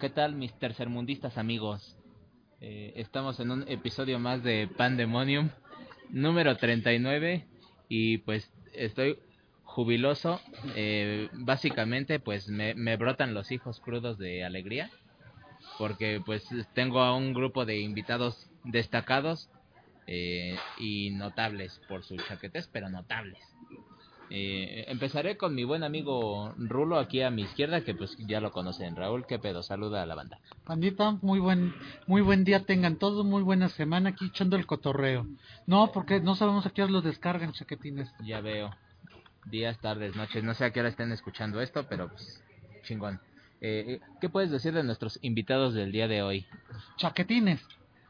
¿Qué tal mis tercermundistas amigos? Eh, estamos en un episodio más de Pandemonium, número 39, y pues estoy jubiloso. Eh, básicamente pues me, brotan los hijos crudos de alegría, porque pues tengo a un grupo de invitados destacados eh, y notables por su chaquetes, pero notables. Eh, empezaré con mi buen amigo Rulo aquí a mi izquierda, que pues ya lo conocen. Raúl, ¿qué pedo? Saluda a la banda. Pandita, muy buen, muy buen día tengan todos, muy buena semana aquí echando el cotorreo. No, porque no sabemos a qué hora los descargan, chaquetines. Ya veo. Días, tardes, noches, no sé a qué hora estén escuchando esto, pero pues chingón. Eh, ¿Qué puedes decir de nuestros invitados del día de hoy? Chaquetines.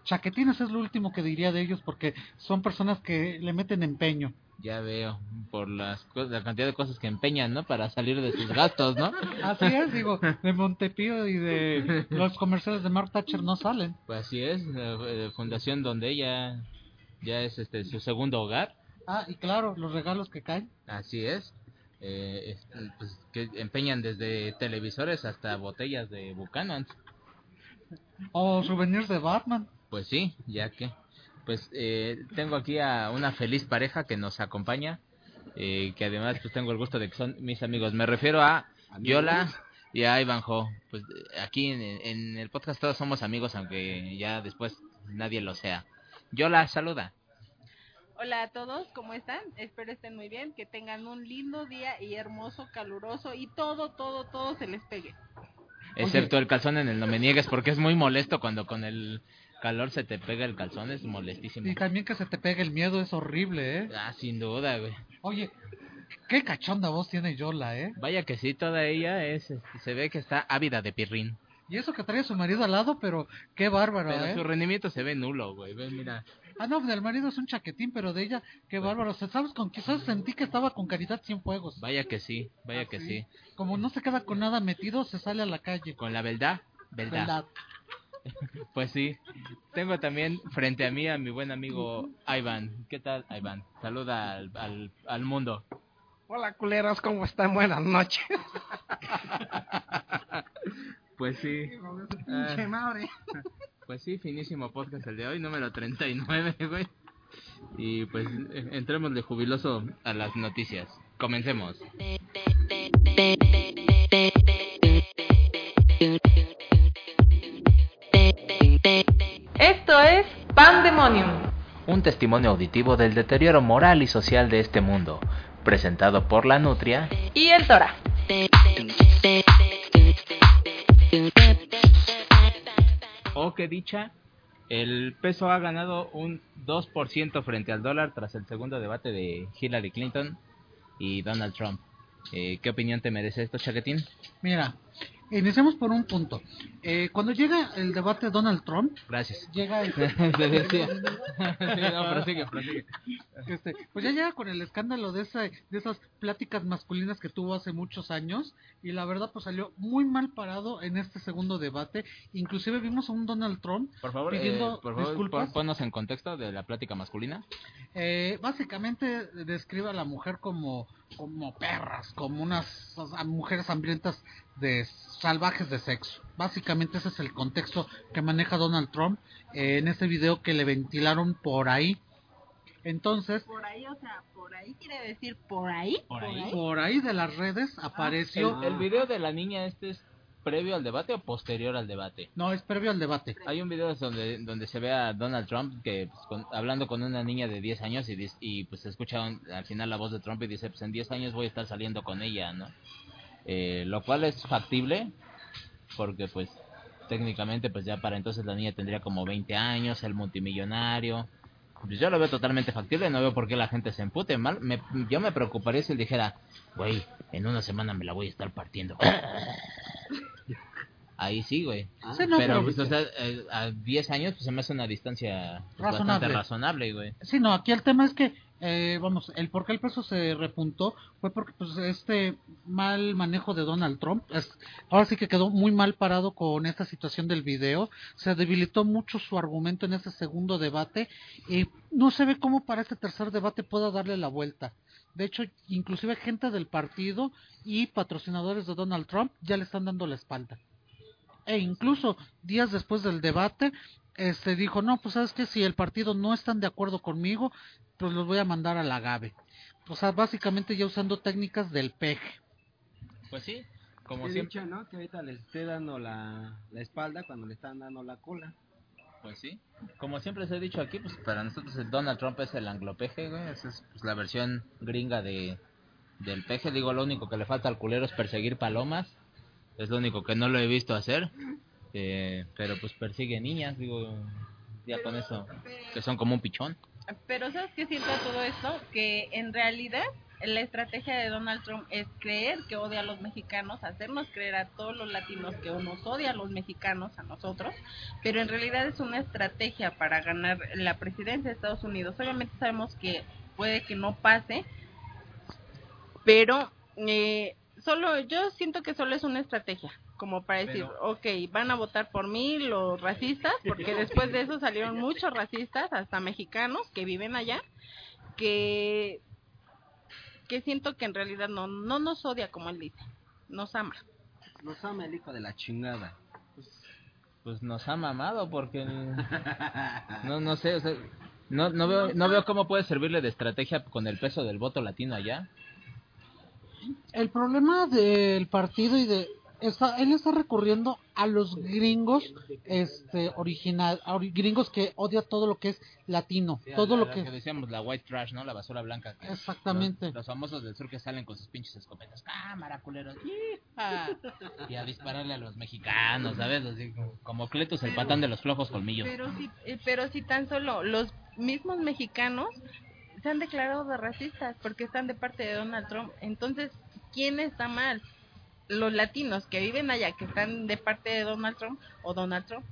Chaquetines es lo último que diría de ellos porque son personas que le meten empeño. Ya veo, por las la cantidad de cosas que empeñan, ¿no? Para salir de sus gastos, ¿no? Así es, digo, de Montepío y de los comerciales de Mark Thatcher no salen. Pues así es, eh, fundación donde ella ya es este su segundo hogar. Ah, y claro, los regalos que caen. Así es. Eh, pues, que empeñan desde televisores hasta botellas de Buchanan. O souvenirs de Batman. Pues sí, ya que pues eh, tengo aquí a una feliz pareja que nos acompaña, eh, que además pues tengo el gusto de que son mis amigos. Me refiero a Yola y a Ivanjo. Pues aquí en, el podcast todos somos amigos, aunque ya después nadie lo sea. Yola, saluda. Hola a todos, ¿cómo están? Espero estén muy bien, que tengan un lindo día y hermoso, caluroso y todo, todo, todo se les pegue. Excepto el calzón en el no me niegues porque es muy molesto cuando con el calor se te pega el calzón, es molestísimo. Y también que se te pegue el miedo es horrible, ¿eh? Ah, sin duda, güey. Oye, qué cachonda voz tiene Yola, ¿eh? Vaya que sí, toda ella es, este, se ve que está ávida de pirrín. Y eso que trae a su marido al lado, pero qué bárbaro, pero ¿eh? su rendimiento se ve nulo, güey, ven, mira. Ah, no, del marido es un chaquetín, pero de ella, qué bárbaro. ¿Sabes con quizás sentí que estaba con Caridad sin fuegos? Vaya que sí, vaya que sí. Como no se queda con nada metido, se sale a la calle. Con la verdad, verdad. Pues sí, tengo también frente a mí a mi buen amigo Ivan. ¿Qué tal, Ivan? Saluda al, al, al mundo. Hola, culeros, ¿cómo están? Buenas noches. pues sí. Pinche madre. Pues sí, finísimo podcast el de hoy, número 39, güey. Y pues entremos de jubiloso a las noticias. Comencemos. Esto es Pandemonium. Un testimonio auditivo del deterioro moral y social de este mundo, presentado por la Nutria y el Tora. O que dicha, el peso ha ganado un 2% frente al dólar tras el segundo debate de Hillary Clinton y Donald Trump. Eh, ¿Qué opinión te merece esto, Chaquetín? Mira, Iniciamos por un punto. Eh, cuando llega el debate de Donald Trump, gracias. Llega el... decía. no, prosigue, prosigue. Este, pues ya llega con el escándalo de esa, de esas pláticas masculinas que tuvo hace muchos años y la verdad pues salió muy mal parado en este segundo debate. Inclusive vimos a un Donald Trump por favor, pidiendo eh, por favor, disculpas. Ponnos en contexto de la plática masculina. Eh, básicamente describe a la mujer como como perras, como unas mujeres hambrientas de salvajes de sexo. Básicamente ese es el contexto que maneja Donald Trump eh, en ese video que le ventilaron por ahí. Entonces, por ahí, o sea, por ahí quiere decir por ahí, por ahí, por ahí de las redes ah, apareció el, video de la niña este es previo al debate o posterior al debate? No, es previo al debate. Hay un video donde donde se ve a Donald Trump que pues, hablando con una niña de 10 años y, y pues se escucha al final la voz de Trump y dice, pues en 10 años voy a estar saliendo con ella, ¿no? Eh, lo cual es factible porque pues técnicamente pues ya para entonces la niña tendría como 20 años, el multimillonario. Pues yo lo veo totalmente factible, no veo por qué la gente se empute mal. Me, yo me preocuparía si él dijera, güey, en una semana me la voy a estar partiendo. Ahí sí, güey. Ah. pero, pues, o sea, eh, a 10 años pues se me hace una distancia pues, razonable. bastante razonable, güey. Sí, no, aquí el tema es que, eh, vamos, el por qué el peso se repuntó fue porque pues este mal manejo de Donald Trump, ahora sí que quedó muy mal parado con esta situación del video, se debilitó mucho su argumento en ese segundo debate y no se ve cómo para este tercer debate pueda darle la vuelta. De hecho, inclusive gente del partido y patrocinadores de Donald Trump ya le están dando la espalda e incluso días después del debate, este dijo, no, pues sabes que si el partido no están de acuerdo conmigo, pues los voy a mandar a la GABE. O sea, básicamente ya usando técnicas del peje. Pues sí, como He siempre. dicho, ¿no? Que ahorita les esté dando la, la espalda cuando le están dando la cola. Pues sí. Como siempre se ha dicho aquí, pues para nosotros el Donald Trump es el anglopeje, güey. Esa es pues, la versión gringa de del peje. Digo, lo único que le falta al culero es perseguir palomas. Es lo único que no lo he visto hacer. Eh, pero pues persigue niñas, digo, ya con eso, que son como un pichón. Pero ¿sabes qué siento todo esto? Que en realidad la estrategia de Donald Trump es creer que odia a los mexicanos, hacernos creer a todos los latinos que nos odia a los mexicanos, a nosotros, pero en realidad es una estrategia para ganar la presidencia de Estados Unidos. Obviamente sabemos que puede que no pase, pero eh, solo yo siento que solo es una estrategia como para decir, Pero- ok, van a votar por mí los racistas, porque después de eso salieron muchos racistas, hasta mexicanos que viven allá, que que siento que en realidad no no nos odia como él dice, nos ama. Nos ama el hijo de la chingada. Pues nos ha mamado porque no no sé, o sea, no no veo no veo cómo puede servirle de estrategia con el peso del voto latino allá. El problema del partido y de está, él está recurriendo a los gringos este original gringos que odia todo lo que es latino Sí, todo la- lo la que decíamos la white trash, ¿no? La basura blanca. que- Exactamente. Los, los famosos del sur que salen con sus pinches escopetas. Cámara, culeros. ¡hija! Y a dispararle a los mexicanos, ¿sabes? Así como, Cletus, el patán de los flojos colmillos. Pero si eh, pero si tan solo los mismos mexicanos se han declarado de racistas porque están de parte de Donald Trump. Entonces, ¿quién está mal? Los latinos que viven allá que están de parte de Donald Trump o Donald Trump.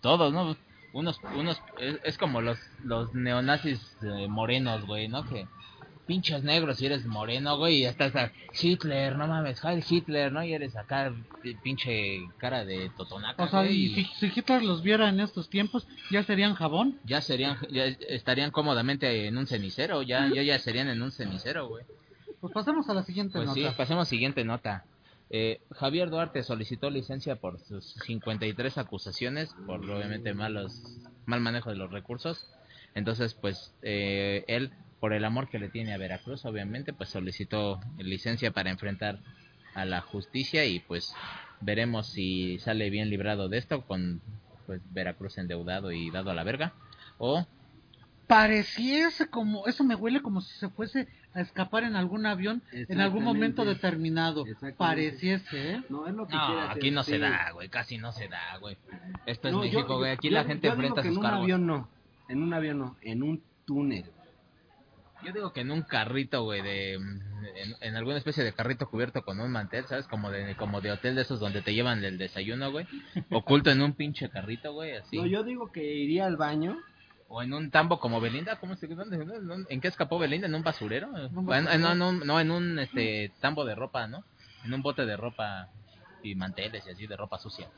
Todos, ¿no? Unos, unos, es, es como los, los neonazis eh, morenos, güey, ¿no? Que pinches negros si eres moreno, güey, y estás a Hitler, no mames, Heil Hitler, ¿no? Y eres acá pi- pinche cara de totonaca, o sea güey, y y si, si Hitler los viera en estos tiempos ya serían jabón ya serían, ya estarían cómodamente en un cenicero, ya, ya, ya serían en un cenicero, güey. Pues pasemos a la siguiente Pues sí, nota pasemos a siguiente nota. Eh, Javier Duarte solicitó licencia por sus 53 acusaciones por obviamente malos mal manejo de los recursos. Entonces, pues eh, él por el amor que le tiene a Veracruz, obviamente, pues solicitó licencia para enfrentar a la justicia y pues veremos si sale bien librado de esto con pues Veracruz endeudado y dado a la verga o pareciese como eso me huele como si se fuese a escapar en algún avión en algún momento determinado pareciese ¿eh? No, es lo que no, quiere aquí no se da, güey, casi no se da, güey. Esto es yo- México, güey, aquí yo- la gente yo digo enfrenta que sus en un cargos. avión no, en un avión no, en un túnel. Yo digo que en un carrito, güey, de en, en alguna especie de carrito cubierto con un mantel, ¿sabes? Como de como de hotel de esos donde te llevan el desayuno, güey. Oculto en un pinche carrito, güey, así. No, yo digo que iría al baño. O en un tambo como Belinda, ¿cómo se dónde, dónde- ¿En qué escapó Belinda? ¿En un basurero? un O en- basurero. no, no, no, en un este tambo de ropa, ¿no? En un bote de ropa y manteles y así de ropa sucia.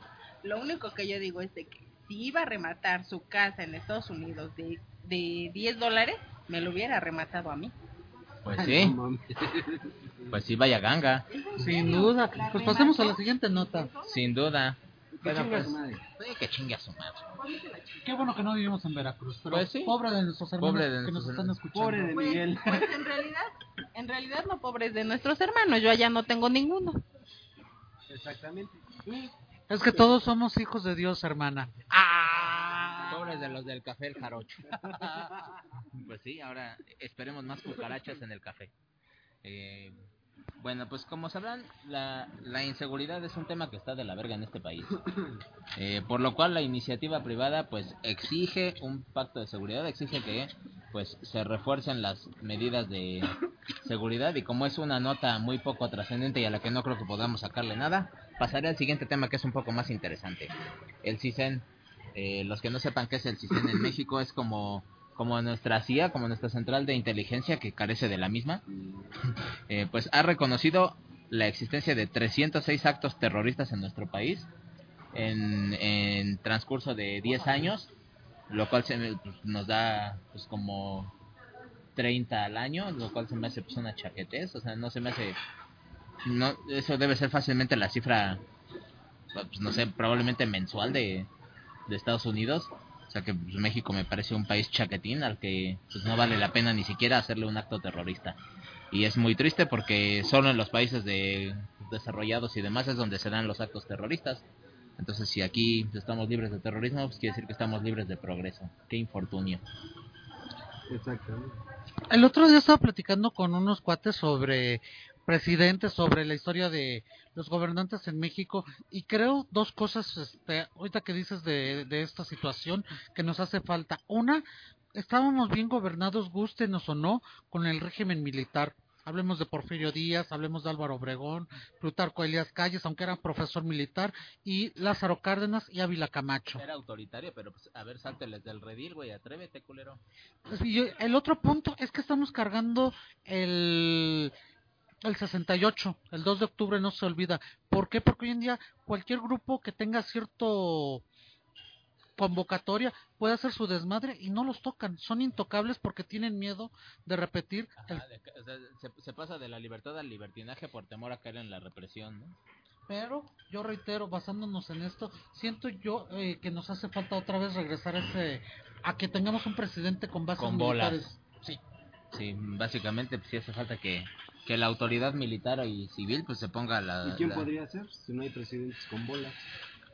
Lo único que yo digo es de que si iba a rematar su casa en Estados Unidos de, de 10 dólares, me lo hubiera rematado a mí. Pues sí, no pues sí, vaya ganga, sin duda pues pasemos a la siguiente nota sin duda. Que Bueno, chinga pues, su madre. que chingue a su madre. qué bueno que no vivimos en Veracruz pero Pues sí. pobre de nuestros hermanos Pobre de que nos están escuchando Pobre de Pues, Miguel. pues en realidad, en realidad no pobres de nuestros hermanos, yo allá no tengo ninguno. Exactamente. Es que todos somos hijos de Dios hermana Pobres de los del café el jarocho. pues sí, ahora esperemos más cucarachas en el café. Eh, bueno, pues como sabrán, la, la inseguridad es un tema que está de la verga en este país. Eh, por lo cual la iniciativa privada pues exige un pacto de seguridad, exige que pues se refuercen las medidas de seguridad y como es una nota muy poco trascendente y a la que no creo que podamos sacarle nada, pasaré al siguiente tema que es un poco más interesante. El CISEN. Eh, los que no sepan qué es el CISEN en México es como como nuestra CIA, como nuestra central de inteligencia que carece de la misma, eh, pues ha reconocido la existencia de 306 actos terroristas en nuestro país en, en transcurso de 10 años, lo cual se pues, nos da pues como 30 al año, lo cual se me hace pues una chaquetez, o sea, no se me hace no eso debe ser fácilmente la cifra pues, no sé, probablemente mensual de, de Estados Unidos. O sea que pues, México me parece un país chaquetín al que pues, no vale la pena ni siquiera hacerle un acto terrorista. Y es muy triste porque solo en los países de, desarrollados y demás es donde se dan los actos terroristas. Entonces, si aquí estamos libres de terrorismo, pues quiere decir que estamos libres de progreso. Qué infortunio. Exactamente. El otro día estaba platicando con unos cuates sobre presidentes, sobre la historia de los gobernantes en México y creo dos cosas, este, ahorita que dices de, de esta situación que nos hace falta. Una, estábamos bien gobernados, gustenos o no, con el régimen militar. Hablemos de Porfirio Díaz, hablemos de Álvaro Obregón, Plutarco Elías Calles, aunque era profesor militar, y Lázaro Cárdenas y Ávila Camacho. Era autoritario, pero pues, a ver, sálteles del redil, güey, atrévete, culero. Y yo- el otro punto es que estamos cargando el, el 68, el 2 de octubre no se olvida. ¿Por qué? Porque hoy en día cualquier grupo que tenga cierto convocatoria puede hacer su desmadre y no los tocan. Son intocables porque tienen miedo de repetir el Ajá, de ca- o sea, se, se pasa de la libertad al libertinaje por temor a caer en la represión, ¿no? Pero yo reitero, basándonos en esto, siento yo eh, que nos hace falta otra vez regresar a ese a que tengamos un presidente con bases Con bolas. militares. Sí. Sí, básicamente pues, sí hace falta que, que la autoridad militar y civil pues se ponga la... ¿Y quién la- podría ser si no hay presidentes con bolas?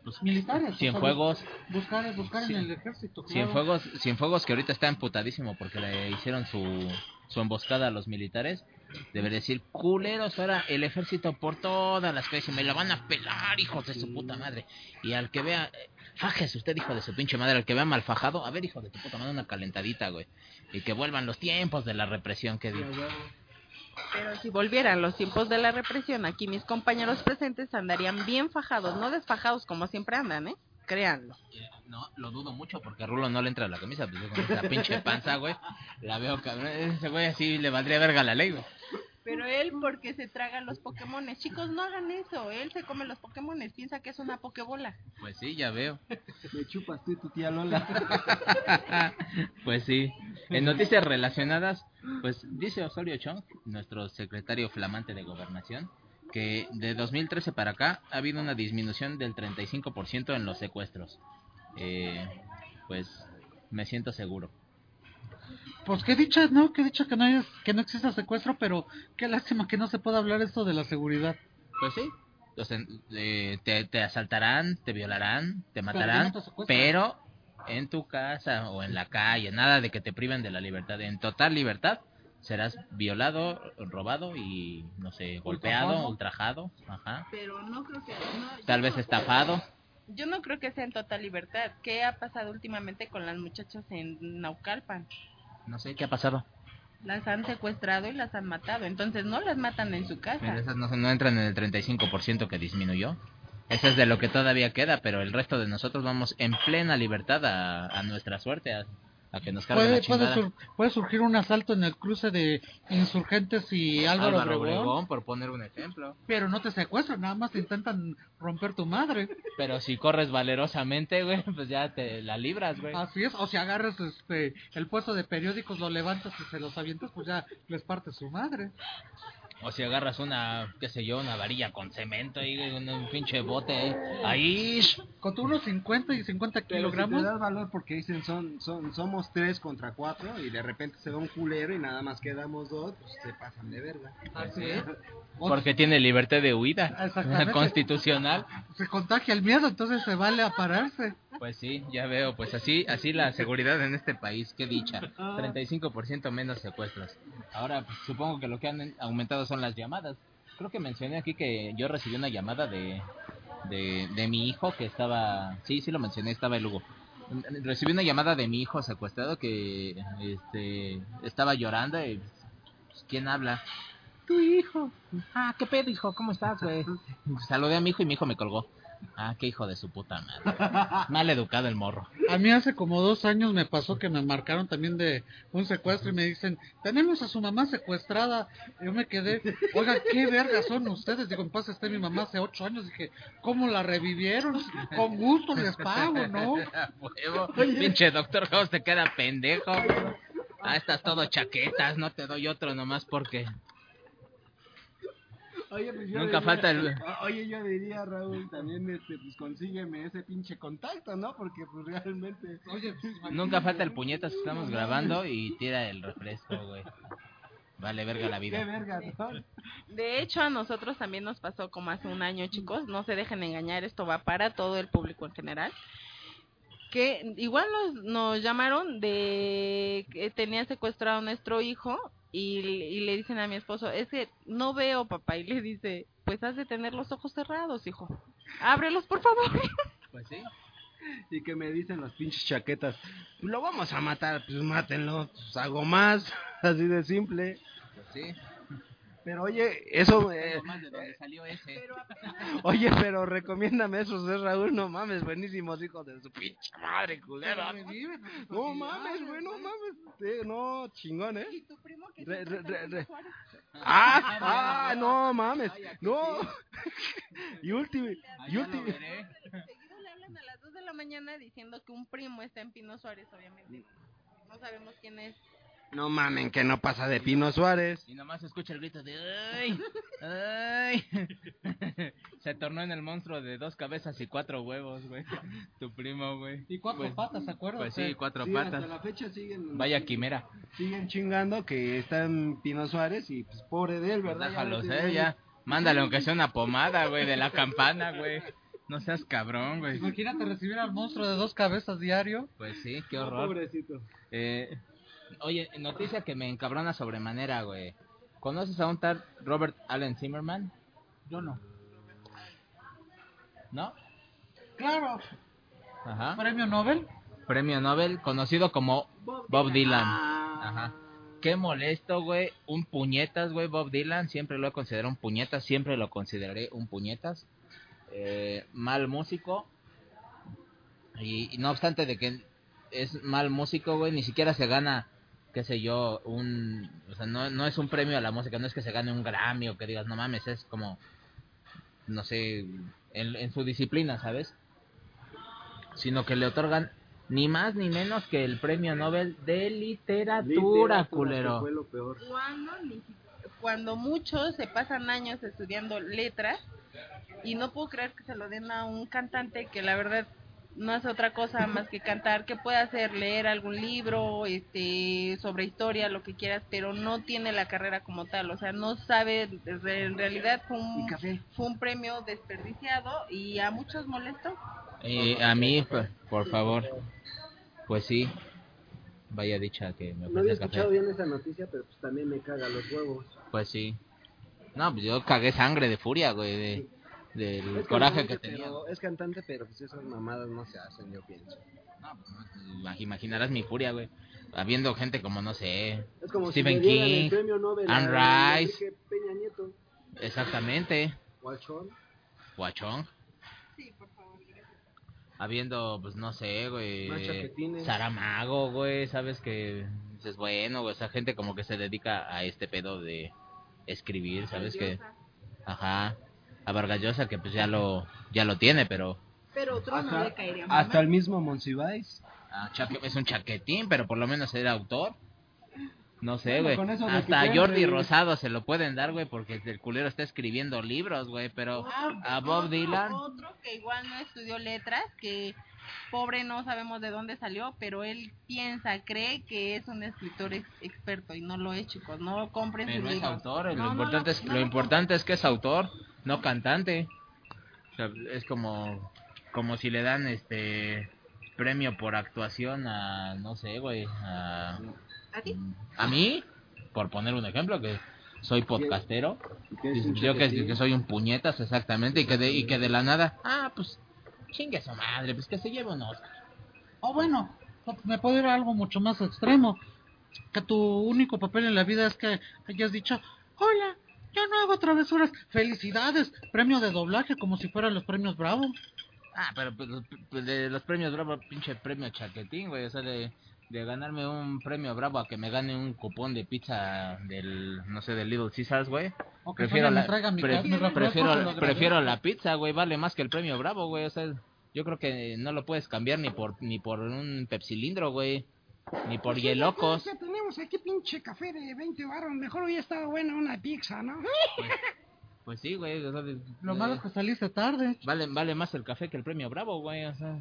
pues, Militares. Cienfuegos, Buscar, buscar en el ejército. claro. Cienfuegos, Cienfuegos que ahorita está emputadísimo porque le hicieron su, su emboscada a los militares. Debería decir, culeros, ahora el ejército por todas las calles y me la van a pelar, hijos de su puta madre. Y al que vea, fajes usted, hijo de su pinche madre, al que vea mal fajado, a ver, hijo de tu puta madre, una calentadita, güey. Y que vuelvan los tiempos de la represión que di. Pero si volvieran los tiempos de la represión, aquí mis compañeros presentes andarían bien fajados, no desfajados como siempre andan, ¿eh? Créanlo. Eh, No, lo dudo mucho porque a Rulo no le entra la camisa, pues con esa pinche panza, güey. La veo cabrón, ese güey así le valdría verga la ley, güey. Pero él porque se traga los Pokémones. Chicos, no hagan eso. Él se come los Pokémones. Piensa que es una Pokébola. Pues sí, ya veo. Me chupas tú y tu tía Lola. pues sí. En noticias relacionadas, pues dice Osorio Chong, nuestro secretario flamante de gobernación, que de 2013 para acá ha habido una disminución del 35% en los secuestros. Eh, pues me siento seguro. Pues qué dicha, ¿no? Qué dicha que no, haya- que no exista secuestro, pero qué lástima que no se pueda hablar esto de la seguridad. Pues sí. Eh, te, te asaltarán, te violarán, te matarán, no te pero en tu casa o en la calle, nada de que te priven de la libertad. En total libertad serás violado, robado y, no sé, golpeado, ultrajado, ajá. Pero no creo que... no, Tal vez no- estafado. Yo no creo que sea en total libertad. ¿Qué ha pasado últimamente con las muchachas en Naucalpan? No sé qué ha pasado. Las han secuestrado y las han matado. Entonces no las matan en su casa. esas no, no entran en el 35% que disminuyó. Eso es de lo que todavía queda, pero el resto de nosotros vamos en plena libertad a, a nuestra suerte, a, a que nos carguen Puede, la puede, chingada. sur- puede surgir un asalto en el cruce de Insurgentes y Álvaro, Álvaro Obregón, Obregón, por poner un ejemplo. pero no te secuestran, nada más te intentan romper tu madre. Pero si corres valerosamente, güey, pues ya te la libras, güey. Así es, o si agarras este, el puesto de periódicos, lo levantas y se los avientas, pues ya les parte su madre. O si agarras una, qué sé yo, una varilla con cemento y un, un pinche bote eh, ahí. Con unos 50 y 50 Pero si te kilogramos, das valor porque dicen son, son, somos tres contra cuatro y de repente se va un culero y nada más quedamos dos, pues se pasan de verga. así es. Porque tiene libertad de huida constitucional. se contagia el miedo, entonces se vale a pararse. Pues sí, ya veo, pues así así la seguridad en este país, qué dicha. 35% menos secuestros. Ahora, pues, supongo que lo que han aumentado son las llamadas. Creo que mencioné aquí que yo recibí una llamada de, de, de mi hijo que estaba... Sí, sí lo mencioné, estaba el Hugo. Recibí una llamada de mi hijo secuestrado que este, estaba llorando y... pues, ¿Quién habla? Tu hijo. Ah, ¿qué pedo, hijo? ¿Cómo estás, güey? Saludé a mi hijo y mi hijo me colgó. Ah, qué hijo de su puta madre. Mal educado el morro. A mí hace como dos años me pasó que me marcaron también de un secuestro y me dicen, tenemos a su mamá secuestrada. Yo me quedé, oiga, ¿qué verga son ustedes? Digo, en paz esté mi mamá hace ocho años. Dije, ¿cómo la revivieron? Con gusto les pago, ¿no? Pinche doctor House te queda pendejo. Ah, estás todo chaquetas, no te doy otro nomás porque. Oye, pues yo Nunca diría- falta el... Oye, yo diría, Raúl, también, este, pues consígueme ese pinche contacto, ¿no? Porque, pues realmente. Oye, pues, Nunca falta el puñetas que estamos grabando y tira el refresco, güey. Vale, verga la Qué vida. verga, ¿no? De hecho, a nosotros también nos pasó como hace un año, chicos. No se dejen engañar, esto va para todo el público en general. Que igual nos, nos llamaron de que tenía secuestrado a nuestro hijo y, y le dicen a mi esposo, es que no veo, papá. Y le dice, pues has de tener los ojos cerrados, hijo. Ábrelos, por favor. Pues sí. Y que me dicen las pinches chaquetas, lo vamos a matar, pues mátenlo, pues hago más, así de simple. Pues sí. Pero oye, eso, eh, de donde salió ese. oye, pero recomiéndame esos, eh, Raúl, no mames, buenísimos hijos de su pinche madre, culera. No mames, güey, no mames, eh, no, chingón, ¿eh? Y tu primo que Re- re- re- Juárez. Ah, ah, no mames, no. Y último, y último. veré. Seguido le hablan a las 2 de la mañana diciendo que un primo está en Pino Suárez, obviamente. No sabemos quién es. No mamen, que no pasa de Pino Suárez. Y nomás escucha el grito de ¡Ay! ¡Ay! Se tornó en el monstruo de dos cabezas y cuatro huevos, güey. Tu primo, güey. Y cuatro Pues- patas, ¿se acuerdan? Pues sí, cuatro Sí, hasta patas. la fecha siguen. Vaya quimera. Siguen chingando que está en Pino Suárez y pues pobre de él, ¿verdad? Ya Déjalo le ser, tienen- ya. Mándale aunque sea una pomada, güey, de la campana, güey. No seas cabrón, güey. Imagínate recibir al monstruo de dos cabezas diario. Pues sí, qué horror. pobrecito. Eh, oye, noticia que me encabrona sobremanera, güey. ¿Conoces a un tal Robert Allen Zimmerman? Yo no. ¿No? Claro. Ajá. Premio Nobel. Premio Nobel, conocido como Bob Dylan. Ajá. Qué molesto, güey. Un puñetas, güey. Bob Dylan. Siempre lo he considerado un puñetas. Siempre lo consideraré un puñetas. Eh, mal músico. Y, y no obstante de que es mal músico, güey. Ni siquiera se gana, qué sé yo, un... O sea, no, no es un premio a la música. No es que se gane un Grammy o que digas, no mames, es como... No sé, en, en su disciplina, ¿sabes? Sino que le otorgan ni más ni menos que el premio Nobel de literatura, Literatura, culero. que Fue lo peor. Cuando, ni si- cuando muchos se pasan años estudiando letras y no puedo creer que se lo den a un cantante que la verdad no hace otra cosa más que cantar, que puede hacer leer algún libro, este, sobre historia, lo que quieras, pero no tiene la carrera como tal, o sea, no sabe, en realidad fue un, fue un premio desperdiciado y a muchos molestó. Eh, a mí, por, por favor. Pues sí. Vaya dicha que me No había escuchado café. bien esa noticia, pero pues también me caga los huevos. Pues sí. No, pues yo cagué sangre de furia, güey, de, del Es coraje que tenía. pero- es cantante, pero pues esas mamadas no se hacen, yo pienso. No, pues imaginarás mi furia, güey. Habiendo gente como, no sé, Es como Stephen si King, el premio Nobel Anne a Rice. Peña Nieto, exactamente, Guachón. Guachón. Sí, por favor. Habiendo, pues no sé, güey. Saramago, güey, sabes que dices, bueno, güey, esa gente como que se dedica a este pedo de escribir, sabes que, ajá, a Vargas Llosa que pues ya lo, ya lo tiene, pero Pero otro no le caería mal. hasta el mismo Monsiváis. ah, es un chaquetín, pero por lo menos era autor. No sé, Bueno, güey. que Hasta pueden Jordi reír. Rosado se lo pueden dar, güey, porque el culero está escribiendo libros, güey, pero a Bob Otro- Dylan, Otro que igual no estudió letras, que pobre no sabemos de dónde salió, pero él piensa, cree que es un escritor ex- experto y no lo es, chicos. No compren pero sus es libros. autor, No, lo no, importante no, es no lo lo importante es que es autor, no cantante. O sea, es como como si le dan este premio por actuación a no sé, güey, a ¿A ti? a mí, por poner un ejemplo que soy podcastero, yo que soy un puñetas exactamente y que de y que de la nada, ah, pues chingue su madre, pues que se lleve un Oscar. O bueno, me puedo ir a algo mucho más extremo. Que tu único papel en la vida es que hayas dicho, hola, yo no hago travesuras. Felicidades, premio de doblaje como si fueran los premios Bravo. Ah, pero pues, pues, de los premios Bravo, pinche premio chaquetín, güey. O sea, de, de ganarme un premio Bravo a que me gane un cupón de pizza del, no sé, del Little Caesars, güey. O que Prefiero la, mi pre- prefiero la pizza, güey. Vale más que el premio Bravo, güey. O sea, yo creo que no lo puedes cambiar ni por ni por un pepsilindro, güey. Ni por Pues hielocos. Ya tenemos aquí pinche café de 20 baros. Mejor hubiera estado buena una pizza, ¿no? Pues sí, güey. o sea, de- Lo eh, malo es que saliste tarde. Vale, vale más el café que el premio Bravo, güey. O sea,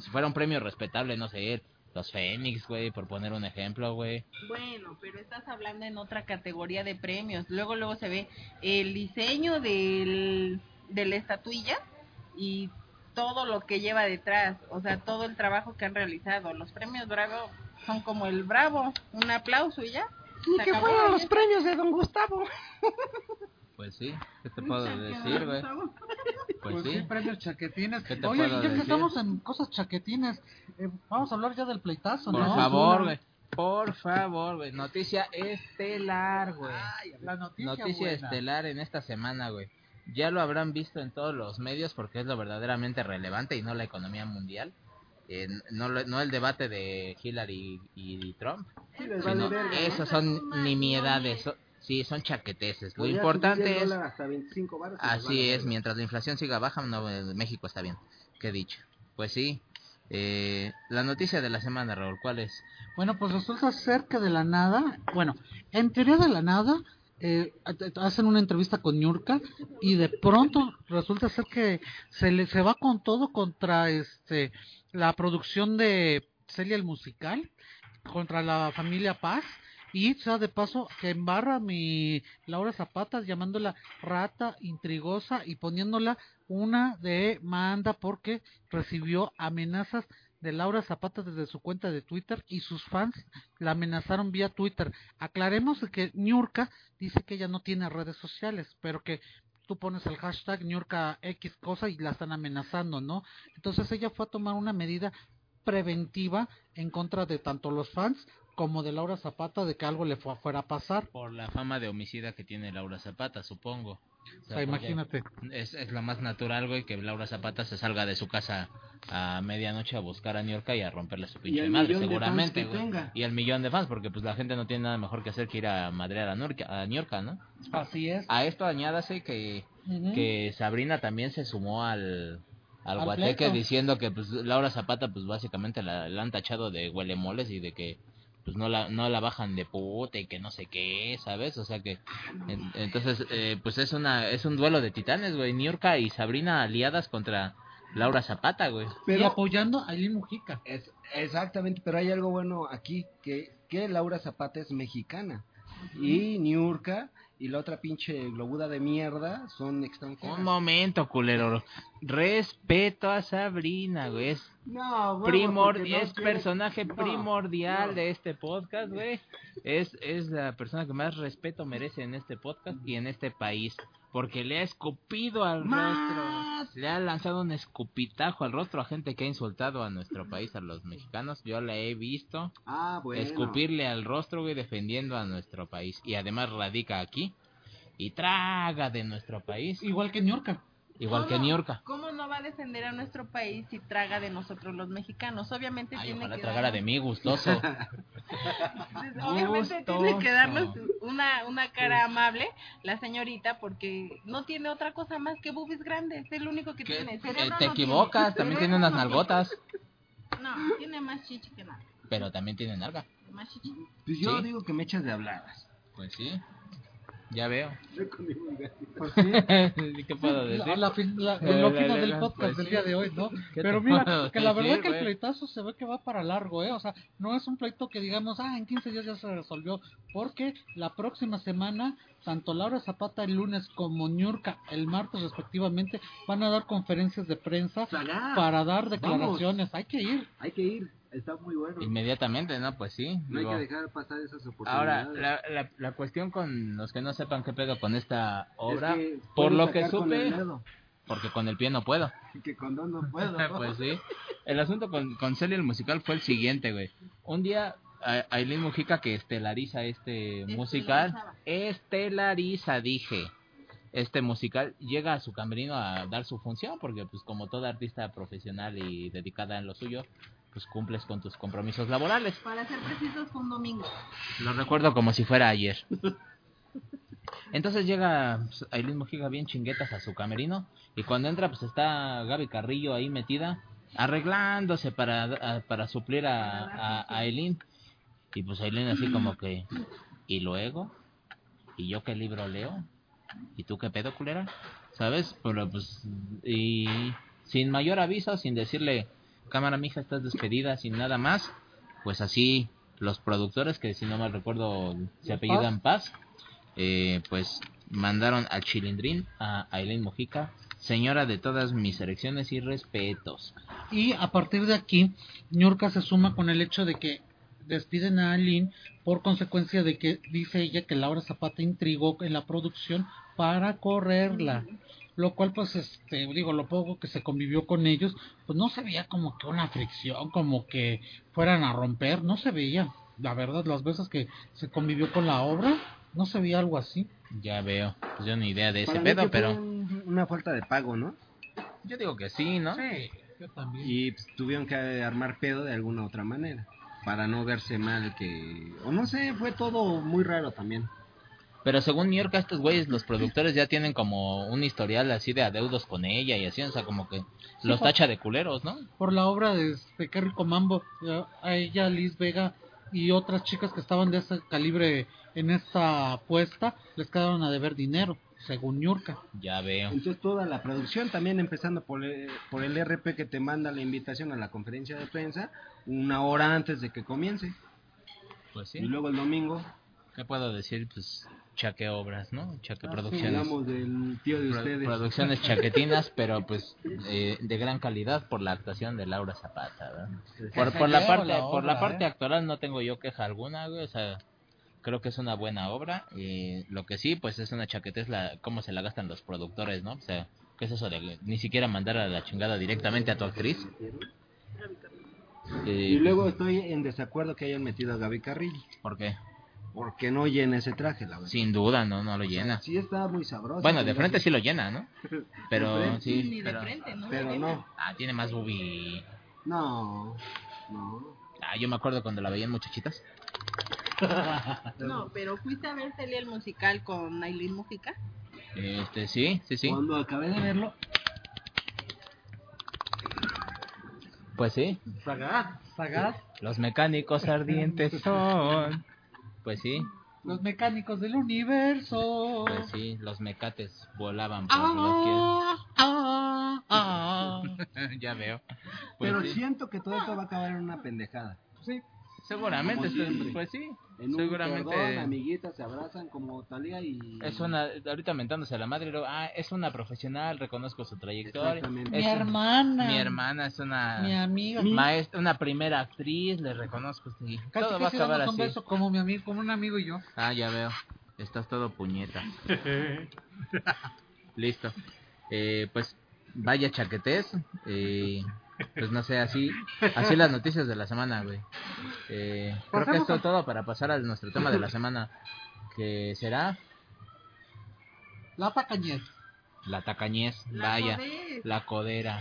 si fuera un premio respetable, no sé, los Fénix, güey, por poner un ejemplo, güey. Bueno, pero estás hablando en otra categoría de premios. Luego, luego se ve el diseño del, de la estatuilla y todo lo que lleva detrás. O sea, todo el trabajo que han realizado. Los premios Bravo son como el Bravo. Un aplauso y ya. Ni que fueran los premios de Don Gustavo. Pues sí, ¿qué te puedo decir, güey? Pues sí. premios chaquetines. ¿Qué te Oye, puedo ya que estamos en cosas chaquetines, eh, vamos a hablar ya del pleitazo, Por ¿no? favor, güey. Por favor, güey. Noticia estelar, güey. La noticia, Noticia buena. estelar en esta semana, güey. Ya lo habrán visto en todos los medios porque es lo verdaderamente relevante y no la economía mundial. Eh, no, lo- no el debate de Hillary y Trump, les sino vale esos son nimiedades. sí, son chaqueteces. Lo importante es... dólar hasta 25 varos y les Así es, mientras la inflación siga baja, no, eh, México está bien. ¿Qué he dicho? Pues sí. Eh, la noticia de la semana, Raúl, ¿cuál es? Bueno, pues resulta ser que de la nada, bueno, en teoría de la nada, eh, hacen una entrevista con Ñurka y de pronto resulta ser que se le se va con todo contra este la producción de Celia el musical, contra la familia Paz y sea de paso que embarra mi Laura Zapata llamándola rata intrigosa y poniéndola una demanda porque recibió amenazas de Laura Zapata desde su cuenta de Twitter y sus fans la amenazaron vía Twitter. Aclaremos que Niurka dice que ella no tiene redes sociales, pero que tú pones el hashtag Niurka X cosa y la están amenazando, ¿no? Entonces ella fue a tomar una medida preventiva en contra de tanto los fans como de Laura Zapata de que algo le fu- fuera a pasar. Por la fama de homicida que tiene Laura Zapata, supongo. O sea, imagínate. Es, es lo más natural, güey, que Laura Zapata se salga de su casa a medianoche a buscar a New York y a romperle su pinche madre, seguramente, fans que güey. tenga. Y el millón de fans, porque pues la gente no tiene nada mejor que hacer que ir a madrear a New York, a New York, ¿no? Así es. A esto añádase que que Sabrina también se sumó al al Al guateque diciendo que pues Laura Zapata pues básicamente la, la han tachado de huelemoles y de que pues no la no la bajan de puta y que no sé qué, ¿sabes? O sea que en- entonces eh, pues es una es un duelo de titanes, güey, Niurka y Sabrina aliadas contra Laura Zapata, güey. y Pero apoyando a Aileen Mujica. es, exactamente, pero hay algo bueno aquí que que Laura Zapata es mexicana y Niurka y la otra pinche globuda de mierda son extranjeras. Un momento, culero. Respeto a Sabrina, güey. Es No, no es quiere- personaje No, primordial de este podcast, güey. Es, es la persona que más respeto merece en este podcast y en este país. Porque le ha escupido al Más. rostro. Le ha lanzado un escupitajo al rostro a gente que ha insultado a nuestro país, a los mexicanos. Yo la he visto Ah, bueno. escupirle al rostro, güey, defendiendo a nuestro país. Y además radica aquí. Y traga de nuestro país. Igual que Niurka. Igual que ¿Cómo- Niurka. ¿Cómo no va a defender a nuestro país si traga de nosotros los mexicanos? Obviamente Ay, tiene ojalá que tragara de darnos- mí, gustoso. Obviamente tiene que Gustoso. darnos una, una cara amable la señorita porque no tiene otra cosa más que boobies grandes, es lo único que Que- tiene. eh, Cerebro te no equivocas, también tiene unas nalgotas. No, tiene más chichi que nada. Pero también tiene nalga. Más chichi. Pues yo Sí. digo que me echas de habladas. Pues sí. Ya veo. Pues sí. ¿Qué puedo decir? la, la- lo la- la- del podcast pues del sí. día de hoy, ¿no? ¿Qué Pero mira, que la verdad decir, que el pleitazo se ve que va para largo, ¿eh? O sea, no es un pleito que digamos, ah, en 15 días ya se resolvió, porque la próxima semana, tanto Laura Zapata el lunes como Niurka el martes respectivamente, van a dar conferencias de prensa para dar declaraciones. Hay que ir. Hay que ir, está muy bueno. Inmediatamente, ¿no? Pues sí. No hay que dejar pasar esas Ahora, oportunidades. la, la, la cuestión con los que no sepan qué pedo con esta Es obra, que por lo que supe, porque con el pie no puedo. que con dos no puedo. pues sí. El asunto con, con Celia el musical fue el siguiente, güey. Un día, a- Aileen Mujica, que estelariza este musical, estelariza, dije, este musical, llega a su camerino a dar su función, porque pues como toda artista profesional y dedicada en lo suyo, pues cumples con tus compromisos laborales. Para ser precisos, fue un domingo. Lo recuerdo como si fuera ayer. Entonces llega pues, Aileen Mojica bien chinguetas a su camerino y cuando entra pues está Gaby Carrillo ahí metida arreglándose para, a- para suplir a, a, a Aileen y pues Aileen así como que y luego y yo qué libro leo ¿y tú qué pedo, culera? ¿Sabes? Pero pues, y sin mayor aviso, sin decirle, cámara mija, estás despedida, sin nada más, pues así los productores, que si no mal recuerdo se ¿De apellidan Paz, eh, pues mandaron al Chilindrín, a Aileen Mojica, señora de todas mis elecciones y respetos. Y a partir de aquí, Ñurka se suma con el hecho de que despiden a Aline por consecuencia de que dice ella que Laura Zapata intrigó en la producción para correrla. Lo cual, pues, este, digo, lo poco que se convivió con ellos, pues no se veía como que una fricción, como que fueran a romper, no se veía. La verdad, las veces que se convivió con la obra, no se veía algo así. Ya veo, pues yo ni idea de ese Para mí pedo, pero un- una falta de pago, ¿no? yo digo que sí, ¿no? Sí, yo también. Y pues, tuvieron que armar pedo de alguna otra manera. Para no verse mal que... O no sé, fue todo muy raro también. Pero según New York, estos güeyes, los productores ya tienen como un historial así de adeudos con ella y así, o sea, como que los tacha de culeros, ¿no? por la obra de este Qué rico mambo eh, a ella Liz Vega y otras chicas que estaban de ese calibre en esta apuesta les quedaron a deber dinero según Ñurka Ya veo. Entonces toda la producción, también empezando por el, por el RP que te manda la invitación a la conferencia de prensa una hora antes de que comience. Pues sí. Y luego el domingo, ¿Qué puedo decir? Pues chaque obras, ¿no? Chaque Ah, producciones. hablamos del tío de Pro- ustedes. producciones chaquetinas, pero pues eh, de gran calidad por la actuación de Laura Zapata, ¿verdad? Por, por la parte la por la parte ¿eh? actoral no tengo yo queja alguna, güey, o sea, creo que es una buena obra. y lo que sí, pues es una chaqueta, es la cómo se la gastan los productores, ¿no? O sea, ¿qué es eso de ni siquiera mandar a la chingada directamente a tu actriz? Y Eh, luego estoy en desacuerdo que hayan metido a Gaby Carrillo. ¿Por qué? Porque no llena ese traje, la verdad. Sin duda, no, no lo llena. Sí está muy sabroso. Bueno, de frente sí lo llena, ¿no? Pero frente, sí, Ni de pero... frente, ¿no? Pero no, Ah, tiene más boobie. no, no. Ah, yo me acuerdo cuando la veían muchachitas. No, pero fuiste a ver Celia el musical con Aileen Mujica. Este, sí, sí, sí. Cuando acabé de verlo, Pues sí. Sagaz Sagaz Los mecánicos ardientes son. Pues sí, los mecánicos del universo pues sí, los mecates volaban por doquier. ah, ah, ah. ya veo. Pues pero sí. siento que todo esto va a acabar en una pendejada. sí Seguramente, siempre. pues sí. En un Seguramente. perdón, amiguitas se abrazan como Talía y... Es una, ahorita mentándose a la madre, luego, ah, es una profesional, reconozco su trayectoria. Exactamente. mi Es un- hermana Mi hermana es una mi amiga maestra, una primera actriz, le reconozco. Sí. casi Todo va a acabar así. beso como mi amigo como un amigo y yo Ah, ya veo. Estás todo puñeta. Listo. Eh, pues vaya chaquetés. Eh, pues no sé, así así las noticias de la semana, güey. Eh, creo que esto es todo para pasar a nuestro tema de la semana. Que será la tacañez la tacañez. La Vaya, la codera.